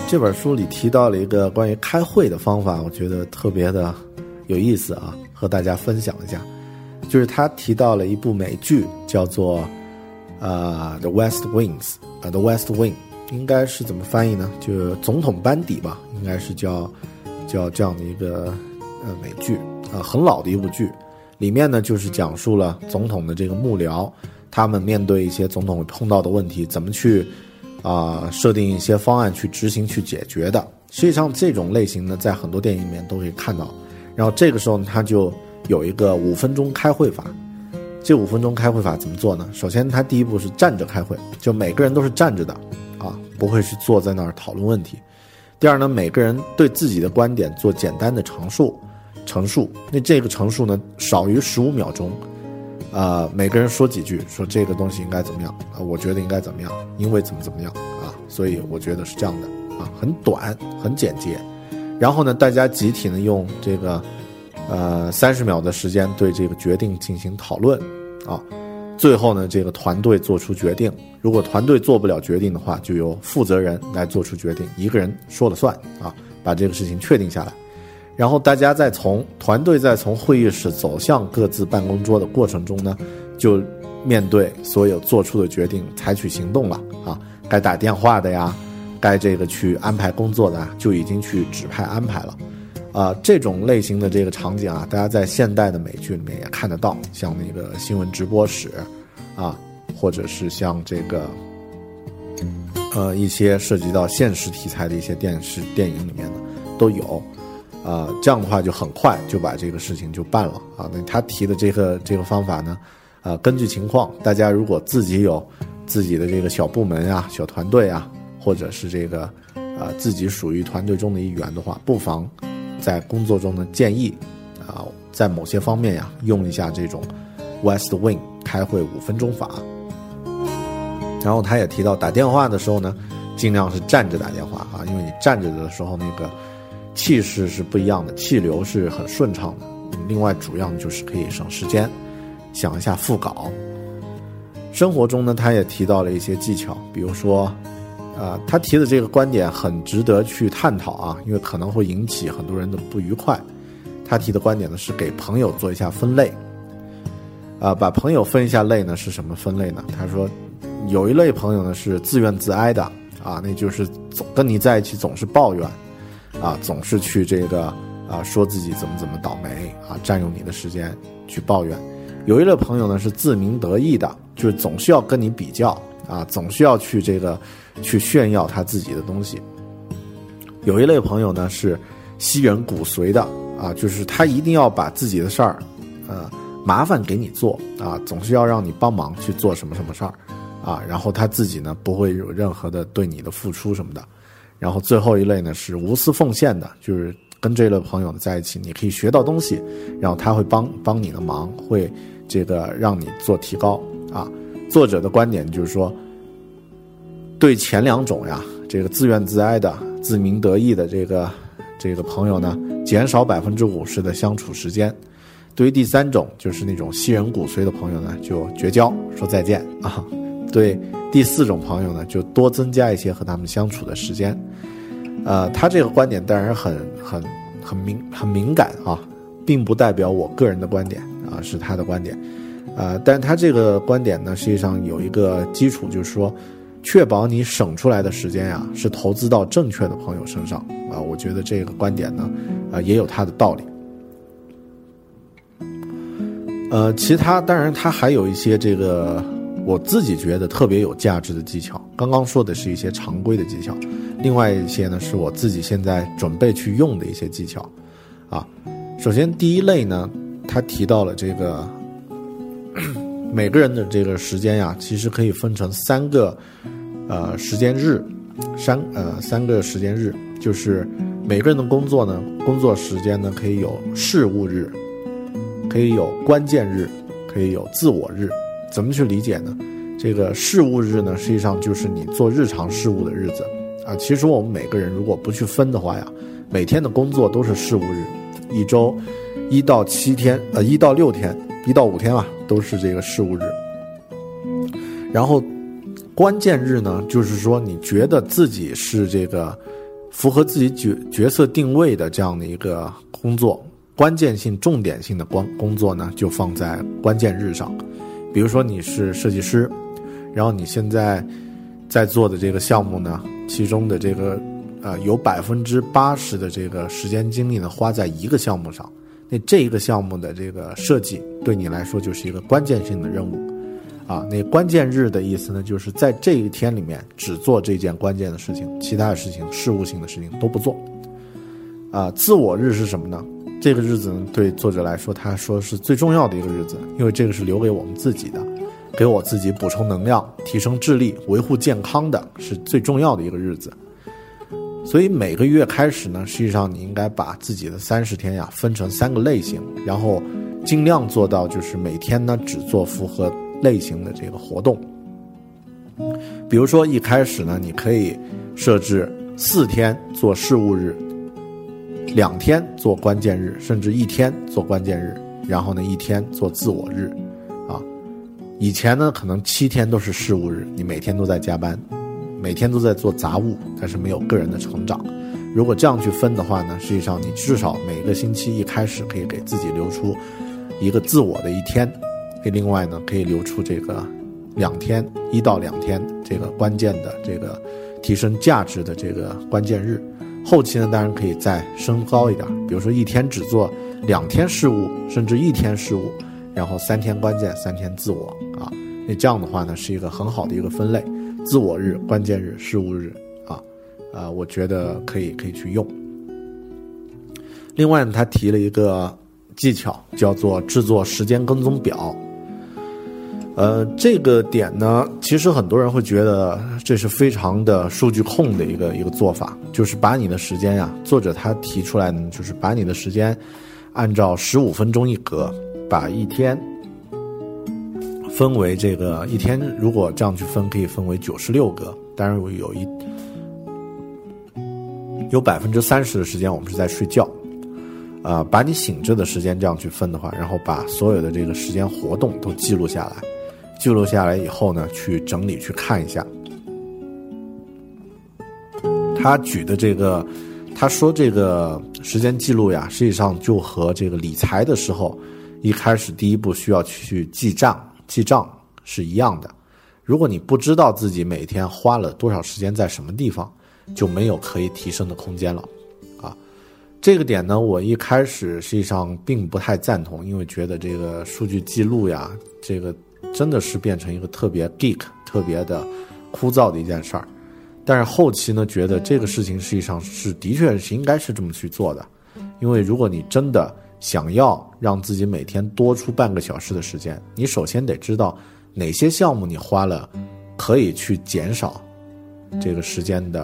这本书里提到了一个关于开会的方法，我觉得特别的有意思啊，和大家分享一下。就是他提到了一部美剧，叫做呃《The West Wings》啊《The West Wing》，应该是怎么翻译呢？就总统班底吧，应该是叫叫这样的一个呃美剧啊，很老的一部剧。里面呢，就是讲述了总统的这个幕僚，他们面对一些总统碰到的问题，怎么去。啊，设定一些方案去执行去解决的，实际上这种类型呢，在很多电影里面都可以看到。然后这个时候呢，他就有一个五分钟开会法。这五分钟开会法怎么做呢？首先，他第一步是站着开会，就每个人都是站着的，啊，不会是坐在那儿讨论问题。第二呢，每个人对自己的观点做简单的陈述，陈述。那这个陈述呢，少于十五秒钟，呃，每个人说几句，说这个东西应该怎么样啊？我觉得应该怎么样，因为怎么怎么样啊？所以我觉得是这样的啊，很短，很简洁。然后呢，大家集体呢用这个呃三十秒的时间对这个决定进行讨论啊。最后呢，这个团队做出决定。如果团队做不了决定的话，就由负责人来做出决定，一个人说了算啊，把这个事情确定下来。然后大家再从团队再从会议室走向各自办公桌的过程中呢，就面对所有做出的决定，采取行动了啊！该打电话的呀，该这个去安排工作的，就已经去指派安排了。啊，这种类型的这个场景啊，大家在现代的美剧里面也看得到，像那个新闻直播室，啊，或者是像这个，呃，一些涉及到现实题材的一些电视电影里面呢，都有。啊，这样的话就很快就把这个事情就办了啊。那他提的这个这个方法呢，啊，根据情况，大家如果自己有自己的这个小部门啊、小团队啊，或者是这个啊自己属于团队中的一员的话，不妨在工作中的建议啊，在某些方面呀，用一下这种 West Wing 开会五分钟法。然后他也提到，打电话的时候呢，尽量是站着打电话啊，因为你站着的时候那个。气势是不一样的，气流是很顺畅的。另外，主要就是可以省时间，想一下副稿。生活中呢，他也提到了一些技巧，比如说，呃，他提的这个观点很值得去探讨啊，因为可能会引起很多人的不愉快。他提的观点呢是给朋友做一下分类，啊，把朋友分一下类呢是什么分类呢？他说，有一类朋友呢是自怨自哀的啊，那就是总跟你在一起总是抱怨。啊，总是去这个啊，说自己怎么怎么倒霉啊，占用你的时间去抱怨。有一类朋友呢是自鸣得意的，就是总是要跟你比较啊，总是要去这个去炫耀他自己的东西。有一类朋友呢是吸人骨髓的啊，就是他一定要把自己的事儿，呃，麻烦给你做啊，总是要让你帮忙去做什么什么事儿啊，然后他自己呢不会有任何的对你的付出什么的。然后最后一类呢是无私奉献的，就是跟这类朋友在一起，你可以学到东西，然后他会帮帮你的忙，会这个让你做提高。作者的观点就是说，对前两种呀，这个自怨自哀的、自鸣得意的这个这个朋友呢，减少百分之五十的相处时间；对于第三种，就是那种吸人骨髓的朋友呢，就绝交，说再见啊。对。第四种朋友呢，就多增加一些和他们相处的时间。呃，他这个观点当然很很很敏很敏感啊，并不代表我个人的观点啊，是他的观点。呃，但他这个观点呢，实际上有一个基础，就是说，确保你省出来的时间呀，是投资到正确的朋友身上啊。我觉得这个观点呢，啊，也有它的道理。呃，其他当然他还有一些这个。我自己觉得特别有价值的技巧，刚刚说的是一些常规的技巧，另外一些呢是我自己现在准备去用的一些技巧，啊，首先第一类呢，他提到了这个每个人的这个时间呀，其实可以分成三个呃时间日，三呃三个时间日，就是每个人的工作呢，工作时间呢可以有事务日，可以有关键日，可以有自我日。怎么去理解呢？这个事务日呢，实际上就是你做日常事务的日子啊。其实我们每个人如果不去分的话呀，每天的工作都是事务日，一周一到七天，呃，一到六天，一到五天吧，都是这个事务日。然后关键日呢，就是说你觉得自己是这个符合自己角角色定位的这样的一个工作，关键性、重点性的关工作呢，就放在关键日上。比如说你是设计师，然后你现在在做的这个项目呢，其中的这个呃有百分之八十的这个时间精力呢花在一个项目上，那这一个项目的这个设计对你来说就是一个关键性的任务，啊，那关键日的意思呢，就是在这一天里面只做这件关键的事情，其他的事情事务性的事情都不做，啊，自我日是什么呢？这个日子呢，对作者来说，他说是最重要的一个日子，因为这个是留给我们自己的，给我自己补充能量、提升智力、维护健康的是最重要的一个日子。所以每个月开始呢，实际上你应该把自己的三十天呀分成三个类型，然后尽量做到就是每天呢只做符合类型的这个活动。比如说一开始呢，你可以设置四天做事务日，两天做关键日，甚至一天做关键日，然后呢一天做自我日，啊，以前呢可能七天都是事务日，你每天都在加班，每天都在做杂物，但是没有个人的成长。如果这样去分的话呢，实际上你至少每个星期一开始可以给自己留出一个自我的一天，另外呢可以留出这个。两天，一到两天，这个关键的这个提升价值的这个关键日，后期呢当然可以再升高一点，比如说一天只做两天事务，甚至一天事务，然后三天关键，三天自我啊，那这样的话呢是一个很好的一个分类，自我日、关键日、事务日啊，啊，我觉得可以可以去用。另外呢，他提了一个技巧，叫做制作时间跟踪表。呃，这个点呢，其实很多人会觉得这是非常的数据控的一个一个做法，就是把你的时间呀，作者他提出来呢，就是把你的时间按照十五分钟一格，把一天分为这个一天，如果这样去分，可以分为九十六个。当然，有一有百分之三十的时间我们是在睡觉，啊，把你醒着的时间这样去分的话，然后把所有的这个时间活动都记录下来。记录下来以后呢，去整理去看一下。他举的这个，他说这个时间记录呀，实际上就和这个理财的时候，一开始第一步需要去记账记账是一样的。如果你不知道自己每天花了多少时间在什么地方，就没有可以提升的空间了。啊，这个点呢，我一开始实际上并不太赞同，因为觉得这个数据记录呀，这个。真的是变成一个特别 geek、特别的枯燥的一件事儿，但是后期呢，觉得这个事情实际上是的确是应该是这么去做的，因为如果你真的想要让自己每天多出半个小时的时间，你首先得知道哪些项目你花了可以去减少这个时间的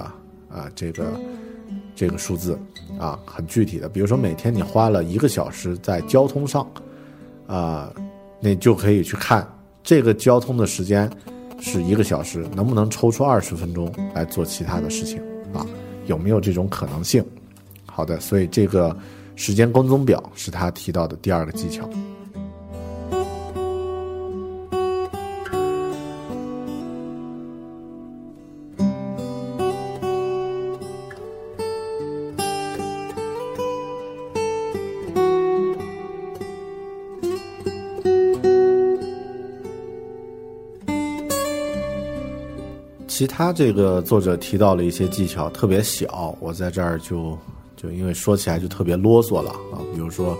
啊这个这个数字啊很具体的，比如说每天你花了一个小时在交通上啊，那就可以去看。这个交通的时间是一个小时，能不能抽出二十分钟来做其他的事情啊？有没有这种可能性？好的，所以这个时间跟踪表是他提到的第二个技巧。其他这个作者提到了一些技巧，特别小，我在这儿就就因为说起来就特别啰嗦了啊。比如说，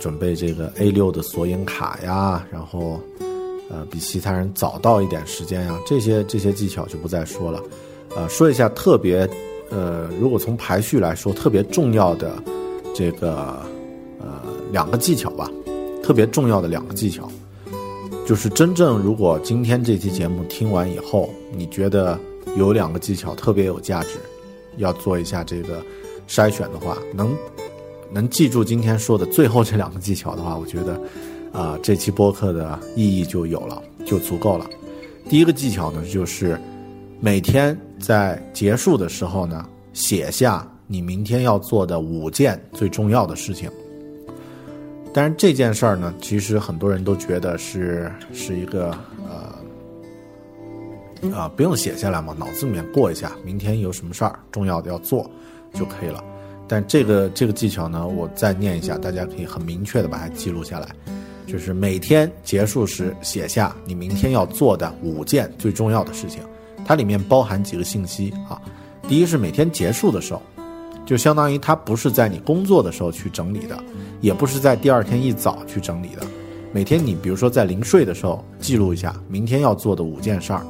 准备这个 A 六的索引卡呀，然后呃比其他人早到一点时间呀，这些这些技巧就不再说了。呃，说一下特别呃，如果从排序来说特别重要的这个呃两个技巧吧，特别重要的两个技巧。就是真正，如果今天这期节目听完以后，你觉得有两个技巧特别有价值，要做一下这个筛选的话，能能记住今天说的最后这两个技巧的话，我觉得啊，这期播客的意义就有了，就足够了。第一个技巧呢，就是每天在结束的时候呢，写下你明天要做的五件最重要的事情。但是这件事儿呢，其实很多人都觉得是是一个呃啊，不用写下来嘛，脑子里面过一下，明天有什么事儿重要的要做就可以了。但这个这个技巧呢，我再念一下，大家可以很明确的把它记录下来，就是每天结束时写下你明天要做的五件最重要的事情，它里面包含几个信息啊。第一是每天结束的时候。就相当于它不是在你工作的时候去整理的，也不是在第二天一早去整理的。每天你比如说在临睡的时候记录一下明天要做的五件事儿，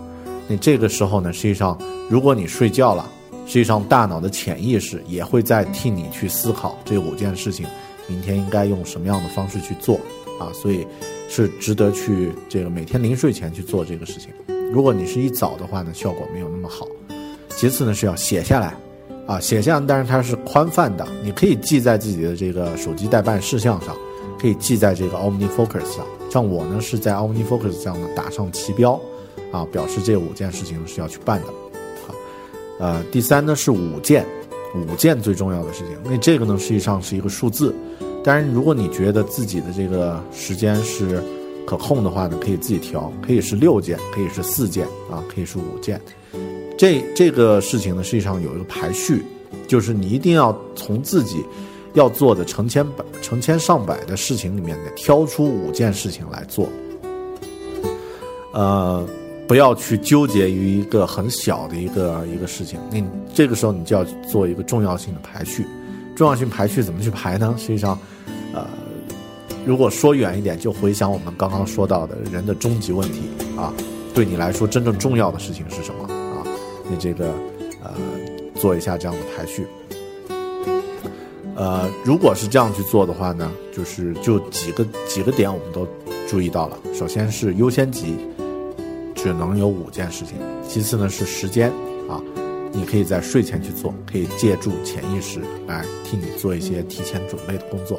那这个时候呢，实际上如果你睡觉了，实际上大脑的潜意识也会在替你去思考这五件事情，明天应该用什么样的方式去做啊，所以是值得去这个每天临睡前去做这个事情。如果你是一早的话呢，效果没有那么好。其次呢是要写下来。啊，写下，但是它是宽泛的，你可以记在自己的这个手机待办事项上，可以记在这个 OmniFocus 上。像我呢是在 OmniFocus 上呢打上旗标，啊，表示这五件事情是要去办的。呃，第三呢是五件，五件最重要的事情。那这个呢实际上是一个数字，当然如果你觉得自己的这个时间是可控的话呢，可以自己调，可以是六件，可以是四件，啊，可以是五件。这这个事情呢实际上有一个排序，就是你一定要从自己。要做的成千百、成千上百的事情里面呢，挑出五件事情来做。呃，不要去纠结于一个很小的一个一个事情。那这个时候你就要做一个重要性的排序。重要性排序怎么去排呢？实际上，呃，如果说远一点，就回想我们刚刚说到的人的终极问题啊，对你来说真正重要的事情是什么啊？你这个呃，做一下这样的排序。呃，如果是这样去做的话呢，就是就几个几个点我们都注意到了。首先是优先级，只能有五件事情。其次呢是时间啊，你可以在睡前去做，可以借助潜意识来替你做一些提前准备的工作。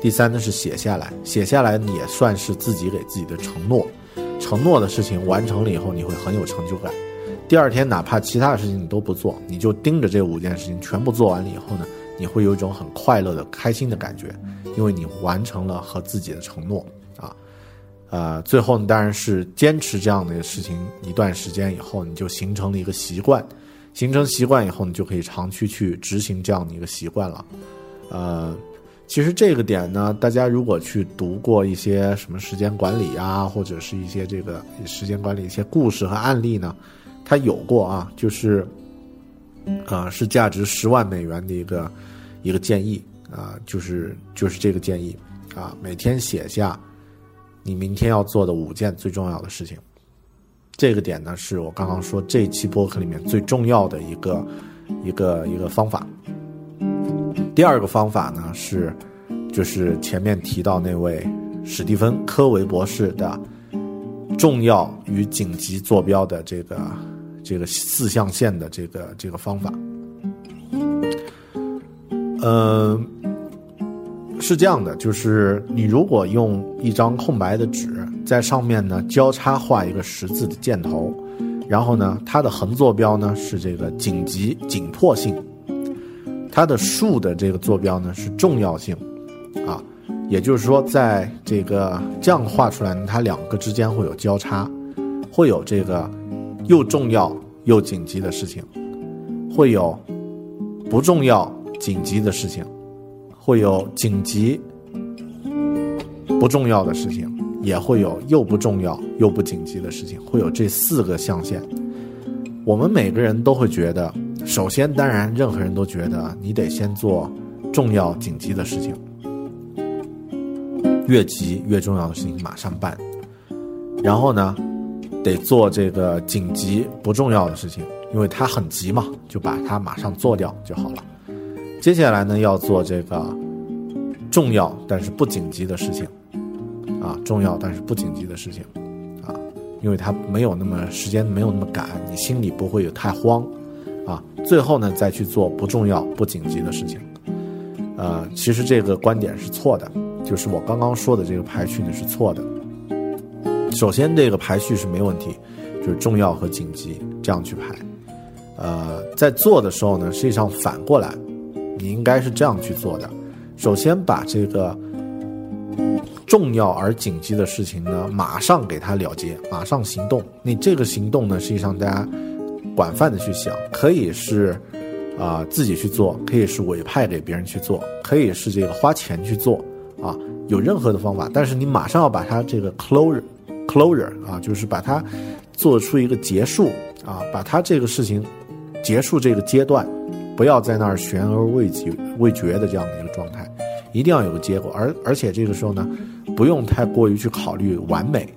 第三呢是写下来，写下来你也算是自己给自己的承诺，承诺的事情完成了以后，你会很有成就感。第二天哪怕其他的事情你都不做，你就盯着这五件事情全部做完了以后呢？你会有一种很快乐的、开心的感觉，因为你完成了和自己的承诺。呃，最后呢，当然是坚持这样的事情一段时间以后，你就形成了一个习惯。形成习惯以后，你就可以长期去执行这样的一个习惯了。呃，其实这个点呢，大家如果去读过一些什么时间管理啊，或者是一些这个时间管理一些故事和案例呢，它有过啊，就是。啊，是价值十万美元的一个一个建议啊，就是就是这个建议啊，每天写下你明天要做的五件最重要的事情。这个点呢，是我刚刚说这期播客里面最重要的一个一个一个方法。第二个方法呢，是就是前面提到那位史蒂芬科维博士的重要与紧急坐标的这个。这个四象限的这个这个方法，嗯，是这样的，就是你如果用一张空白的纸，在上面呢交叉画一个十字的箭头，然后呢，它的横坐标呢是这个紧急紧迫性，它的竖的这个坐标呢是重要性，啊，也就是说，在这个这样画出来，它两个之间会有交叉，会有这个。又重要又紧急的事情，会有不重要紧急的事情，会有紧急不重要的事情，也会有又不重要又不紧急的事情，会有这四个象限。我们每个人都会觉得，首先，当然，任何人都觉得你得先做重要紧急的事情，越急越重要的事情马上办，然后呢？得做这个紧急不重要的事情，因为它很急嘛，就把它马上做掉就好了。接下来呢，要做这个重要但是不紧急的事情，啊，重要但是不紧急的事情，啊，因为它没有那么时间没有那么赶，你心里不会有太慌，啊，最后呢再去做不重要不紧急的事情。呃，其实这个观点是错的，就是我刚刚说的这个排序呢是错的。首先，这个排序是没问题，就是重要和紧急这样去排。呃，在做的时候呢，实际上反过来，你应该是这样去做的：首先把这个重要而紧急的事情呢，马上给它了结，马上行动。你这个行动呢，实际上大家广泛的去想，可以是啊自己去做，可以是委派给别人去做，可以是这个花钱去做啊，有任何的方法。但是你马上要把它这个 closure。closure 啊，就是把它做出一个结束啊，把它这个事情结束这个阶段，不要在那儿悬而未决未决的这样的一个状态，一定要有个结果。而而且这个时候呢，不用太过于去考虑完美，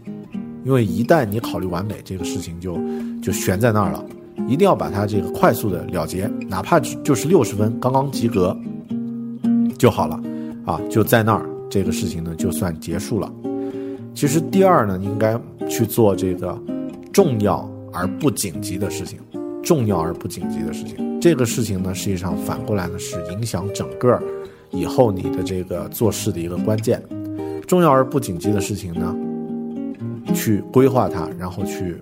因为一旦你考虑完美，这个事情就就悬在那儿了。一定要把它这个快速的了结，哪怕就是六十分刚刚及格就好了啊，就在那儿，这个事情呢就算结束了。其实第二呢，应该去做这个重要而不紧急的事情，重要而不紧急的事情。这个事情呢，实际上反过来呢，是影响整个以后你的这个做事的一个关键。重要而不紧急的事情呢，去规划它，然后去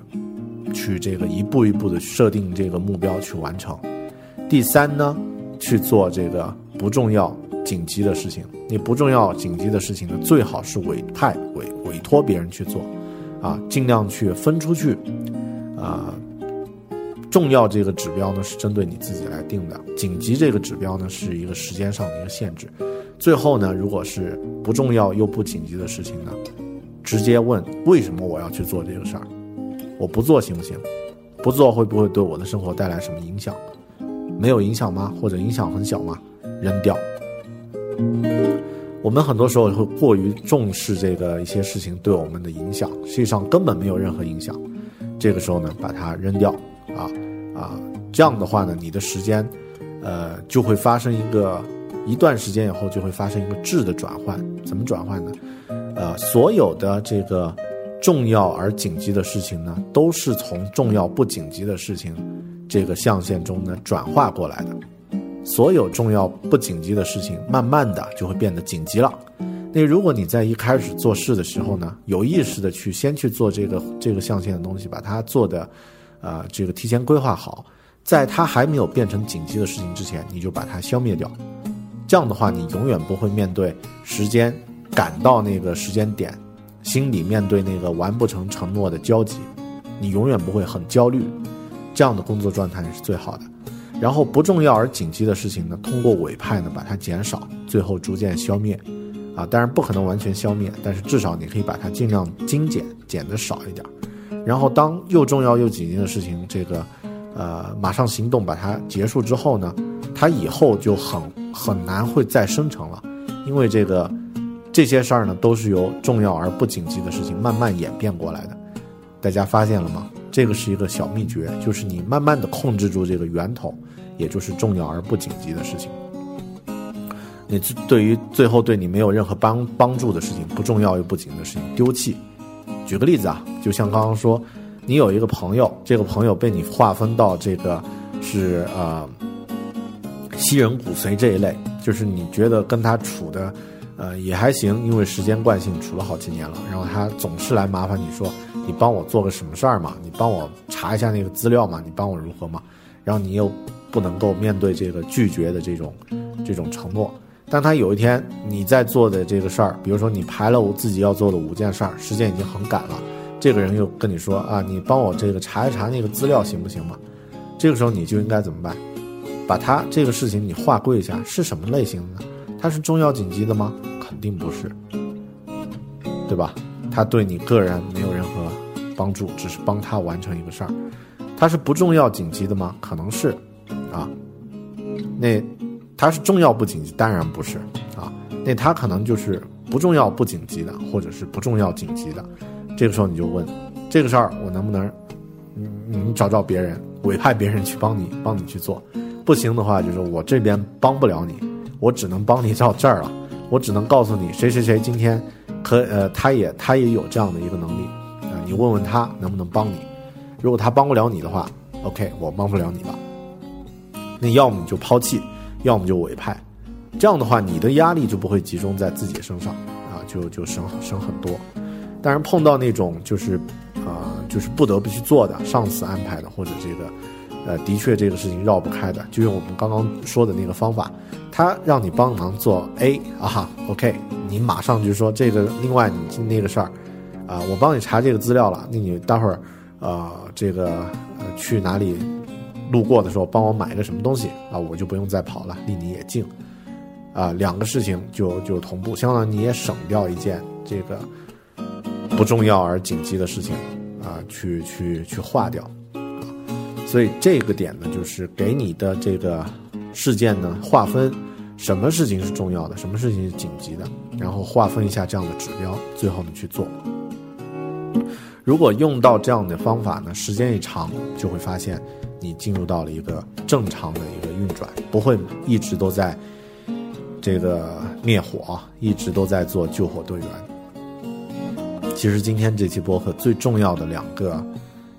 去这个一步一步的设定这个目标去完成。第三呢，去做这个不重要紧急的事情。你不重要紧急的事情呢，最好是委派委委托别人去做，啊，尽量去分出去，啊。重要这个指标呢是针对你自己来定的，紧急这个指标呢是一个时间上的一个限制。最后呢，如果是不重要又不紧急的事情呢，直接问为什么我要去做这个事儿？我不做行不行？不做会不会对我的生活带来什么影响？没有影响吗？或者影响很小吗？扔掉。我们很多时候会过于重视这个一些事情对我们的影响，实际上根本没有任何影响。这个时候呢，把它扔掉。啊啊，这样的话呢，你的时间，呃，就会发生一个一段时间以后就会发生一个质的转换。怎么转换呢？呃，所有的这个重要而紧急的事情呢，都是从重要不紧急的事情这个象限中呢转化过来的。所有重要不紧急的事情，慢慢的就会变得紧急了。那如果你在一开始做事的时候呢，有意识的去先去做这个这个象限的东西，把它做的。啊，这个提前规划好，在它还没有变成紧急的事情之前，你就把它消灭掉。这样的话，你永远不会面对时间赶到那个时间点，心里面对那个完不成承诺的焦急，你永远不会很焦虑。这样的工作状态是最好的。然后不重要而紧急的事情呢，通过委派呢把它减少，最后逐渐消灭。啊，当然不可能完全消灭，但是至少你可以把它尽量精简，减的少一点。然后，当又重要又紧急的事情，这个，呃，马上行动把它结束之后呢，它以后就很很难会再生成了，因为这个这些事儿呢，都是由重要而不紧急的事情慢慢演变过来的。大家发现了吗？这个是一个小秘诀，就是你慢慢的控制住这个源头，也就是重要而不紧急的事情。你对于最后对你没有任何帮帮助的事情，不重要又不紧的事情，丢弃。举个例子啊，就像刚刚说，你有一个朋友，这个朋友被你划分到这个是呃吸人骨髓这一类，就是你觉得跟他处的呃也还行，因为时间惯性处了好几年了，然后他总是来麻烦你说，你帮我做个什么事儿嘛，你帮我查一下那个资料嘛，你帮我如何嘛，然后你又不能够面对这个拒绝的这种这种承诺。当他有一天你在做的这个事儿，比如说你排了我自己要做的五件事儿，时间已经很赶了，这个人又跟你说啊，你帮我这个查一查那个资料行不行嘛？这个时候你就应该怎么办？把他这个事情你划归一下，是什么类型的？呢？他是重要紧急的吗？肯定不是，对吧？他对你个人没有任何帮助，只是帮他完成一个事儿。他是不重要紧急的吗？可能是，啊，那。它是重要不紧急？当然不是啊，那它可能就是不重要不紧急的，或者是不重要紧急的。这个时候你就问，这个事儿我能不能，你你找找别人，委派别人去帮你帮你去做。不行的话，就是我这边帮不了你，我只能帮你到这儿了。我只能告诉你，谁谁谁今天可呃，他也他也有这样的一个能力啊，你问问他能不能帮你。如果他帮不了你的话，OK，我帮不了你了。那要么你就抛弃。要么就委派，这样的话，你的压力就不会集中在自己身上，啊，就就省省很多。当然，碰到那种就是，啊，就是不得不去做的，上司安排的，或者这个，呃，的确这个事情绕不开的，就用我们刚刚说的那个方法，他让你帮忙做 A 啊，OK，你马上就说这个，另外你那个事儿，啊，我帮你查这个资料了，那你待会儿，呃，这个去哪里？路过的时候帮我买个什么东西啊，我就不用再跑了，离你也近，啊，两个事情就就同步，相当于你也省掉一件这个不重要而紧急的事情啊，去去去划掉，所以这个点呢，就是给你的这个事件呢划分，什么事情是重要的，什么事情是紧急的，然后划分一下这样的指标，最后呢去做。如果用到这样的方法呢，时间一长，就会发现。你进入到了一个正常的一个运转，不会一直都在这个灭火，一直都在做救火队员。其实今天这期播客最重要的两个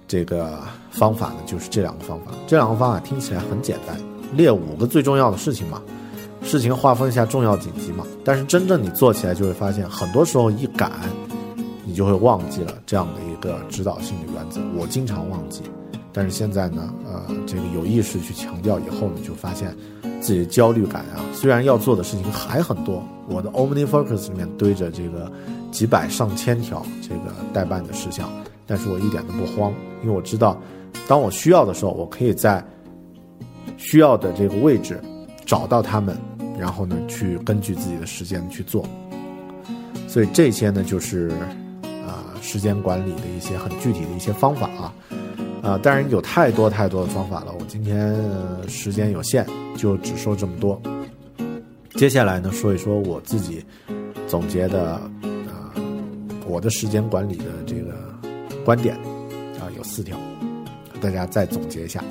这个方法呢，就是这两个方法。这两个方法听起来很简单，列五个最重要的事情嘛，事情划分一下重要紧急嘛。但是真正你做起来就会发现，很多时候一赶，你就会忘记了这样的一个指导性的原则。我经常忘记，但是现在呢，呃，这个有意识去强调以后，呢就发现自己的焦虑感啊，虽然要做的事情还很多，我的 OmniFocus 里面堆着这个几百上千条这个待办的事项，但是我一点都不慌，因为我知道，当我需要的时候，我可以在需要的这个位置找到他们，然后呢，去根据自己的时间去做。所以这些呢，就是啊、时间管理的一些很具体的一些方法啊。啊，当然有太多太多的方法了，我今天、时间有限，就只说这么多。接下来呢，说一说我自己总结的啊、我的时间管理的这个观点啊、有四条，大家再总结一下。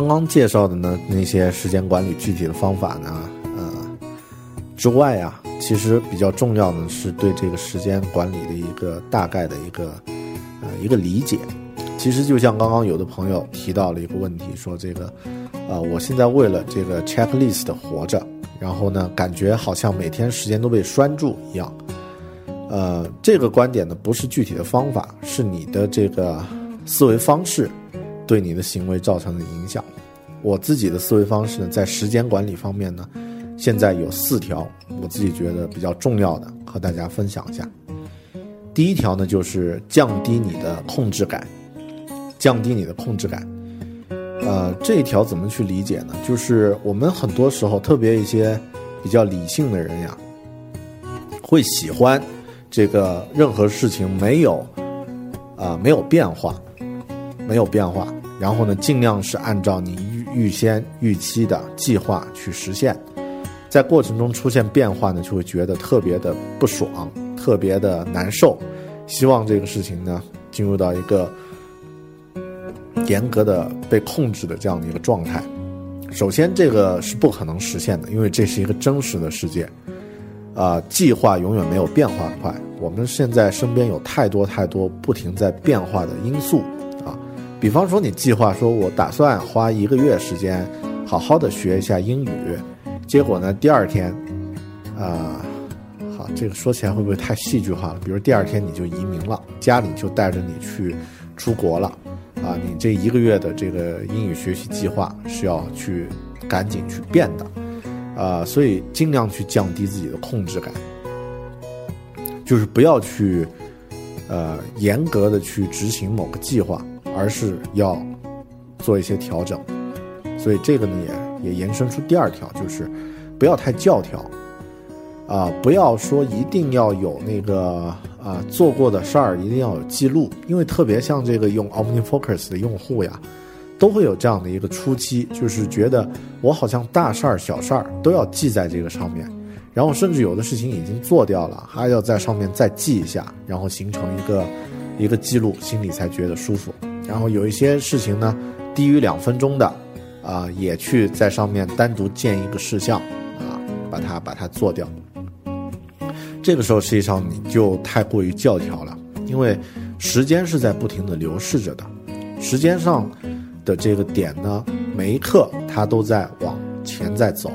刚刚介绍的呢那些时间管理具体的方法呢，呃之外啊，其实比较重要的是对这个时间管理的一个大概的一个呃一个理解。其实就像刚刚有的朋友提到了一个问题，说这个、呃我现在为了这个 checklist 活着，然后呢，感觉好像每天时间都被拴住一样。呃，这个观点呢不是具体的方法，是你的这个思维方式对你的行为造成的影响。我自己的思维方式呢，在时间管理方面呢，现在有四条，我自己觉得比较重要的，和大家分享一下。第一条呢，就是降低你的控制感，降低你的控制感。呃，这一条怎么去理解呢？就是我们很多时候，特别一些比较理性的人呀，会喜欢这个任何事情没有啊、没有变化，没有变化，然后呢，尽量是按照你预预先预期的计划去实现，在过程中出现变化呢，就会觉得特别的不爽，特别的难受，希望这个事情呢进入到一个严格的被控制的这样的一个状态。首先，这个是不可能实现的，因为这是一个真实的世界。啊、计划永远没有变化快。我们现在身边有太多太多不停在变化的因素，比方说你计划说我打算花一个月时间好好的学一下英语，结果呢第二天，啊、好，这个说起来会不会太戏剧化了？比如第二天你就移民了，家里就带着你去出国了，啊，你这一个月的这个英语学习计划是要去赶紧去变的。啊、所以尽量去降低自己的控制感，就是不要去呃严格的去执行某个计划，而是要做一些调整。所以这个呢也也延伸出第二条，就是不要太教条啊、不要说一定要有那个啊、做过的事儿一定要有记录，因为特别像这个用 OmniFocus 的用户呀。都会有这样的一个初期，就是觉得我好像大事儿、小事儿都要记在这个上面，然后甚至有的事情已经做掉了，还要在上面再记一下，然后形成一个一个记录，心里才觉得舒服。然后有一些事情呢，低于两分钟的，啊、也去在上面单独建一个事项，啊，把它把它做掉。这个时候实际上你就太过于教条了，因为时间是在不停的流逝着的，时间上的这个点呢，每一刻它都在往前在走，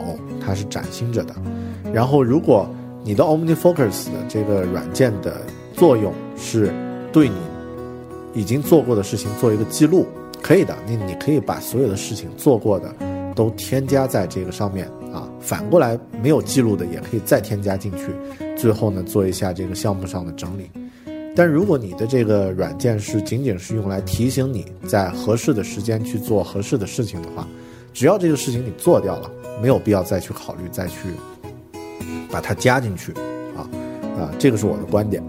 它是崭新着的。然后，如果你的 OmniFocus 的这个软件的作用是对你已经做过的事情做一个记录，可以的，你你可以把所有的事情做过的都添加在这个上面啊。反过来，没有记录的也可以再添加进去，最后呢做一下这个项目上的整理。但如果你的这个软件是仅仅是用来提醒你在合适的时间去做合适的事情的话，只要这个事情你做掉了，没有必要再去考虑再去把它加进去啊啊，这个是我的观点。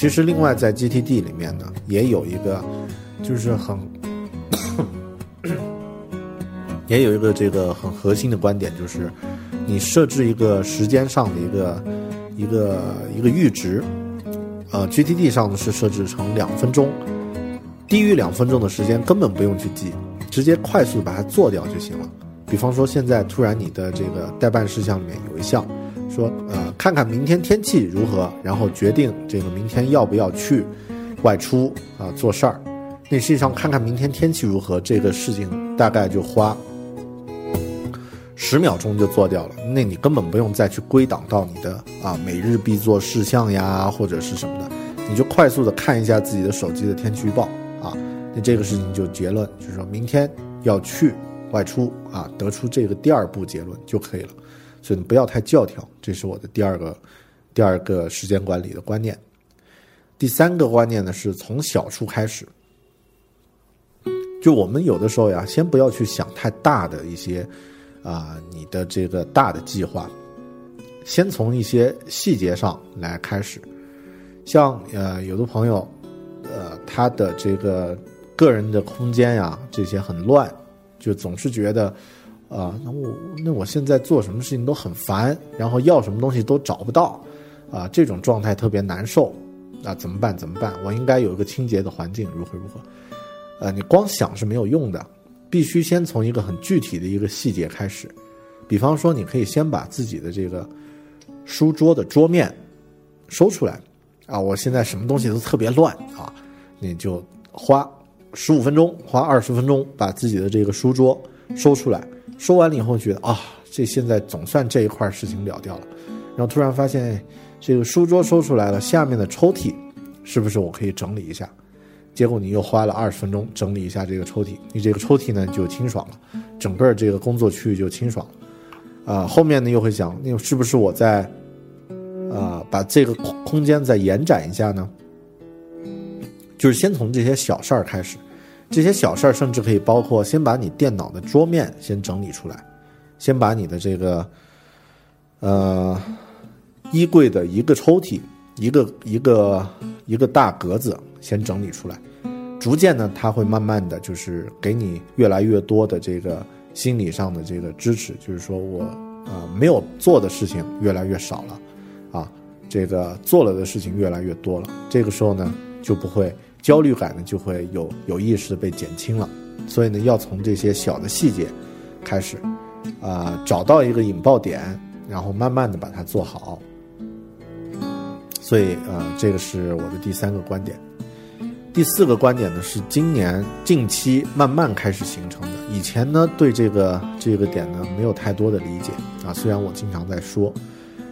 其实另外在 GTD 里面呢，也有一个就是很 也有一个这个很核心的观点，就是你设置一个时间上的一个一个一个阈值。呃，GTD 上呢是设置成两分钟，低于两分钟的时间根本不用去记，直接快速把它做掉就行了。比方说，现在突然你的这个代办事项里面有一项，说呃看看明天天气如何，然后决定这个明天要不要去外出啊做事儿。那实际上看看明天天气如何这个事情大概就花十秒钟就做掉了，那你根本不用再去归档到你的啊每日必做事项呀或者是什么的，你就快速的看一下自己的手机的天气预报啊，那这个事情就结论就是说明天要去外出啊，得出这个第二步结论就可以了。所以你不要太教条，这是我的第二个第二个时间管理的观念。第三个观念呢是从小处开始。就我们有的时候呀，先不要去想太大的一些，啊，你的这个大的计划，先从一些细节上来开始。像呃，有的朋友，呃，他的这个个人的空间呀，这些很乱，就总是觉得，啊，那我那我现在做什么事情都很烦，然后要什么东西都找不到，啊，这种状态特别难受，啊怎么办？怎么办？我应该有一个清洁的环境，如何如何？呃，你光想是没有用的，必须先从一个很具体的一个细节开始。比方说，你可以先把自己的这个书桌的桌面收出来啊。我现在什么东西都特别乱啊，你就花十五分钟，花二十分钟把自己的这个书桌收出来。说完了以后，觉得啊，这现在总算这一块事情了掉了。然后突然发现，这个书桌收出来了，下面的抽屉是不是我可以整理一下？结果你又花了二十分钟整理一下这个抽屉，你这个抽屉呢就清爽了，整个这个工作区域就清爽了。啊，后面呢又会想，那是不是我在，啊，把这个空空间再延展一下呢？就是先从这些小事儿开始，这些小事儿甚至可以包括先把你电脑的桌面先整理出来，先把你的这个，呃，衣柜的一个抽屉，一个一个一个大格子。先整理出来，逐渐呢，他会慢慢的就是给你越来越多的这个心理上的这个支持，就是说我啊没有做的事情越来越少了，啊，这个做了的事情越来越多了，这个时候呢就不会焦虑感呢就会有有意识的被减轻了，所以呢要从这些小的细节开始，啊找到一个引爆点，然后慢慢的把它做好，所以呃这个是我的第三个观点。第四个观点呢，是今年近期慢慢开始形成的。以前呢，对这个这个点呢，没有太多的理解啊。虽然我经常在说，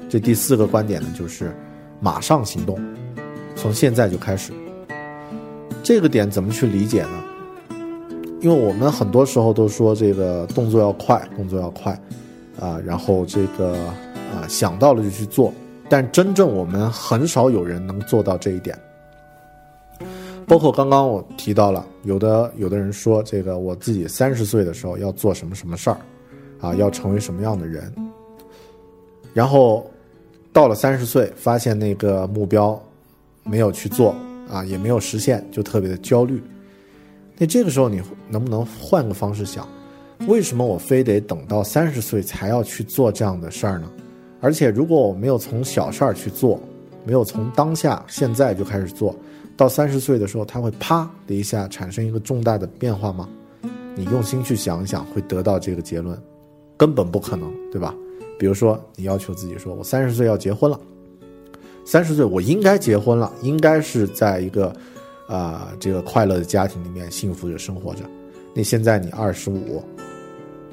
这第四个观点呢，就是马上行动，从现在就开始。这个点怎么去理解呢？因为我们很多时候都说这个动作要快，动作要快啊，然后这个啊想到了就去做，但真正我们很少有人能做到这一点。包括刚刚我提到了，有的有的人说这个我自己三十岁的时候要做什么什么事儿，啊，要成为什么样的人，然后到了三十岁，发现那个目标没有去做啊，也没有实现，就特别的焦虑。那这个时候你能不能换个方式想？为什么我非得等到三十岁才要去做这样的事儿呢？而且如果我没有从小事儿去做，没有从当下现在就开始做。到三十岁的时候，他会啪的一下产生一个重大的变化吗？你用心去想一想，会得到这个结论，根本不可能，对吧？比如说，你要求自己说，我三十岁要结婚了，三十岁我应该结婚了，应该是在一个啊这个快乐的家庭里面幸福的生活着。那现在你二十五，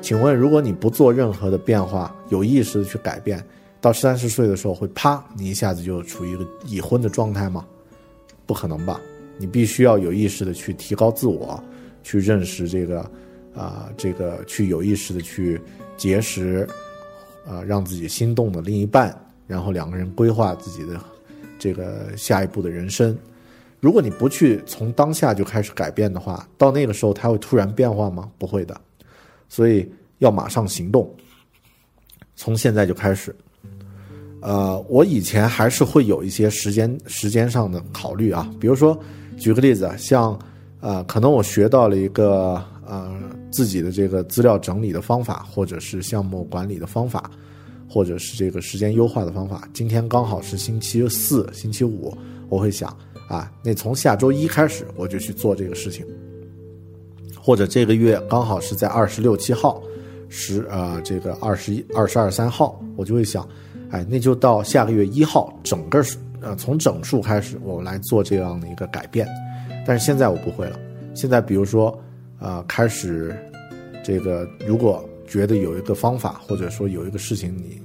请问，如果你不做任何的变化，有意识的去改变，到三十岁的时候会啪，你一下子就处于一个已婚的状态吗？不可能吧？你必须要有意识的去提高自我，去认识这个，啊，这个去有意识的去结识，啊，让自己心动的另一半，然后两个人规划自己的这个下一步的人生。如果你不去从当下就开始改变的话，到那个时候他会突然变化吗？不会的。所以要马上行动，从现在就开始。呃，我以前还是会有一些时间时间上的考虑啊，比如说，举个例子，像，呃，可能我学到了一个呃自己的这个资料整理的方法，或者是项目管理的方法，或者是这个时间优化的方法。今天刚好是星期四、星期五，我会想啊，那从下周一开始我就去做这个事情，或者这个月刚好是在二十六七号，十呃这个二十一、二十二、三号，我就会想，哎，那就到下个月一号，整个呃从整数开始，我来做这样的一个改变。但是现在我不会了，现在比如说，呃，开始这个如果觉得有一个方法，或者说有一个事情你。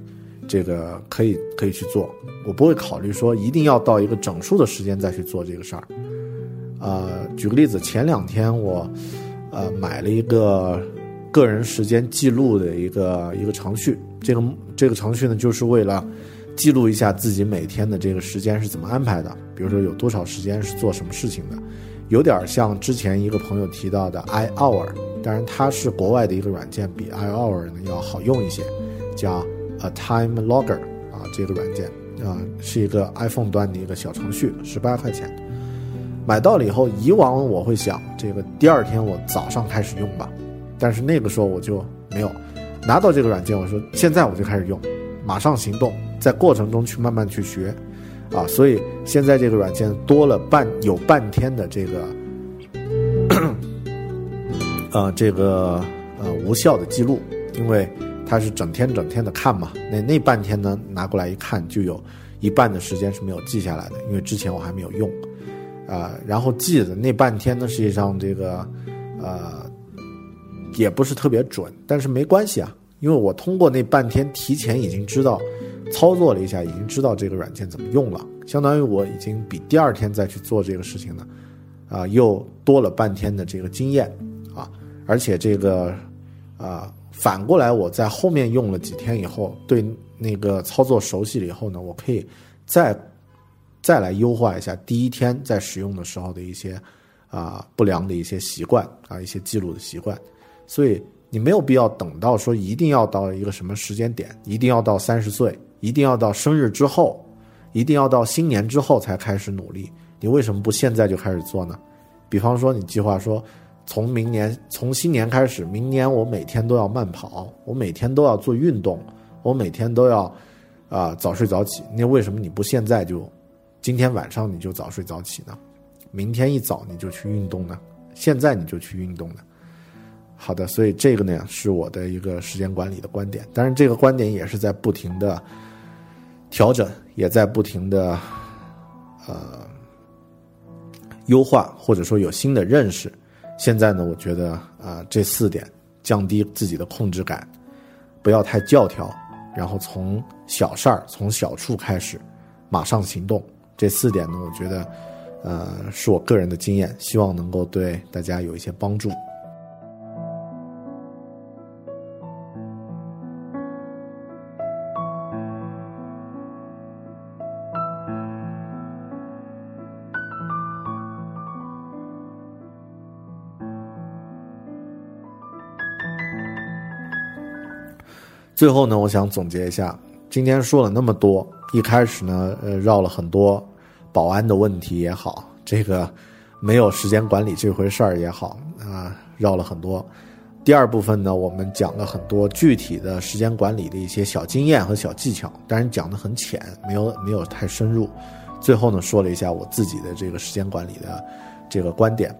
这个可以可以去做，我不会考虑说一定要到一个整数的时间再去做这个事儿。呃，举个例子，前两天我呃买了一个个人时间记录的一个一个程序，这个这个程序呢就是为了记录一下自己每天的这个时间是怎么安排的，比如说有多少时间是做什么事情的，有点像之前一个朋友提到的 iHour，当然它是国外的一个软件，比 iHour 呢要好用一些，叫。A Time Logger 啊，这个软件啊是一个 iPhone 端的一个小程序，十八块钱。买到了以后，以往我会想，这个第二天我早上开始用吧，但是那个时候我就没有拿到这个软件。我说现在我就开始用，马上行动，在过程中去慢慢去学啊。所以现在这个软件多了半有半天的这个 呃这个呃无效的记录，因为。它是整天整天的看嘛，那那半天呢拿过来一看，就有一半的时间是没有记下来的，因为之前我还没有用，啊，然后记的那半天呢，实际上这个，呃，也不是特别准，但是没关系啊，因为我通过那半天提前已经知道，操作了一下，已经知道这个软件怎么用了，相当于我已经比第二天再去做这个事情呢，啊，又多了半天的这个经验啊，而且这个，啊。反过来，我在后面用了几天以后，对那个操作熟悉了以后呢，我可以再再来优化一下第一天在使用的时候的一些啊不良的一些习惯啊一些记录的习惯。所以你没有必要等到说一定要到一个什么时间点，一定要到三十岁，一定要到生日之后，一定要到新年之后才开始努力。你为什么不现在就开始做呢？比方说，你计划说。从明年，从新年开始，明年我每天都要慢跑，我每天都要做运动，我每天都要，啊早睡早起。那为什么你不现在就，今天晚上你就早睡早起呢？明天一早你就去运动呢？现在你就去运动呢？好的，所以这个呢是我的一个时间管理的观点，当然这个观点也是在不停的调整，也在不停的呃优化，或者说有新的认识。现在呢，我觉得啊，这四点降低自己的控制感，不要太教条，然后从小事儿、从小处开始，马上行动。这四点呢，我觉得，呃，是我个人的经验，希望能够对大家有一些帮助。最后呢，我想总结一下，今天说了那么多，一开始呢，呃，绕了很多保安的问题也好，这个没有时间管理这回事儿也好啊，绕了很多。第二部分呢，我们讲了很多具体的时间管理的一些小经验和小技巧，但是讲的很浅，没有没有太深入。最后呢，说了一下我自己的这个时间管理的这个观点。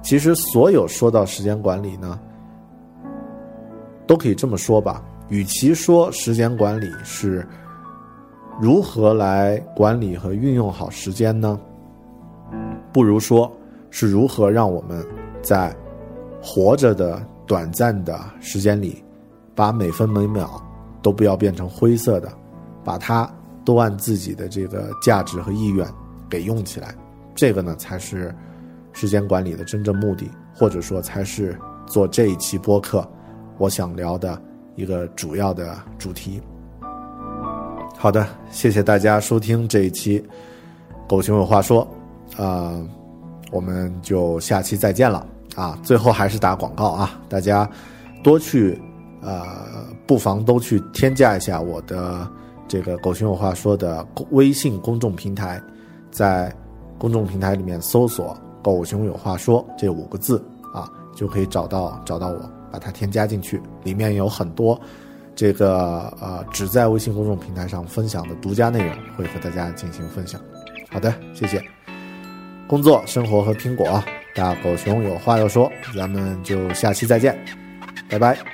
其实所有说到时间管理呢，都可以这么说吧。与其说时间管理是如何来管理和运用好时间呢，不如说是如何让我们在活着的短暂的时间里，把每分每秒都不要变成灰色的，把它都按自己的这个价值和意愿给用起来。这个呢，才是时间管理的真正目的，或者说才是做这一期播客我想聊的。一个主要的主题。好的，谢谢大家收听这一期《狗熊有话说》，啊，我们就下期再见了啊！最后还是打广告啊，大家多去呃，不妨都去添加一下我的这个《狗熊有话说》的微信公众平台，在公众平台里面搜索“狗熊有话说”这五个字啊，就可以找到找到我。把它添加进去，里面有很多这个呃只在微信公众平台上分享的独家内容，会和大家进行分享。好的，谢谢。工作、生活和苹果，大狗熊有话要说，咱们就下期再见，拜拜。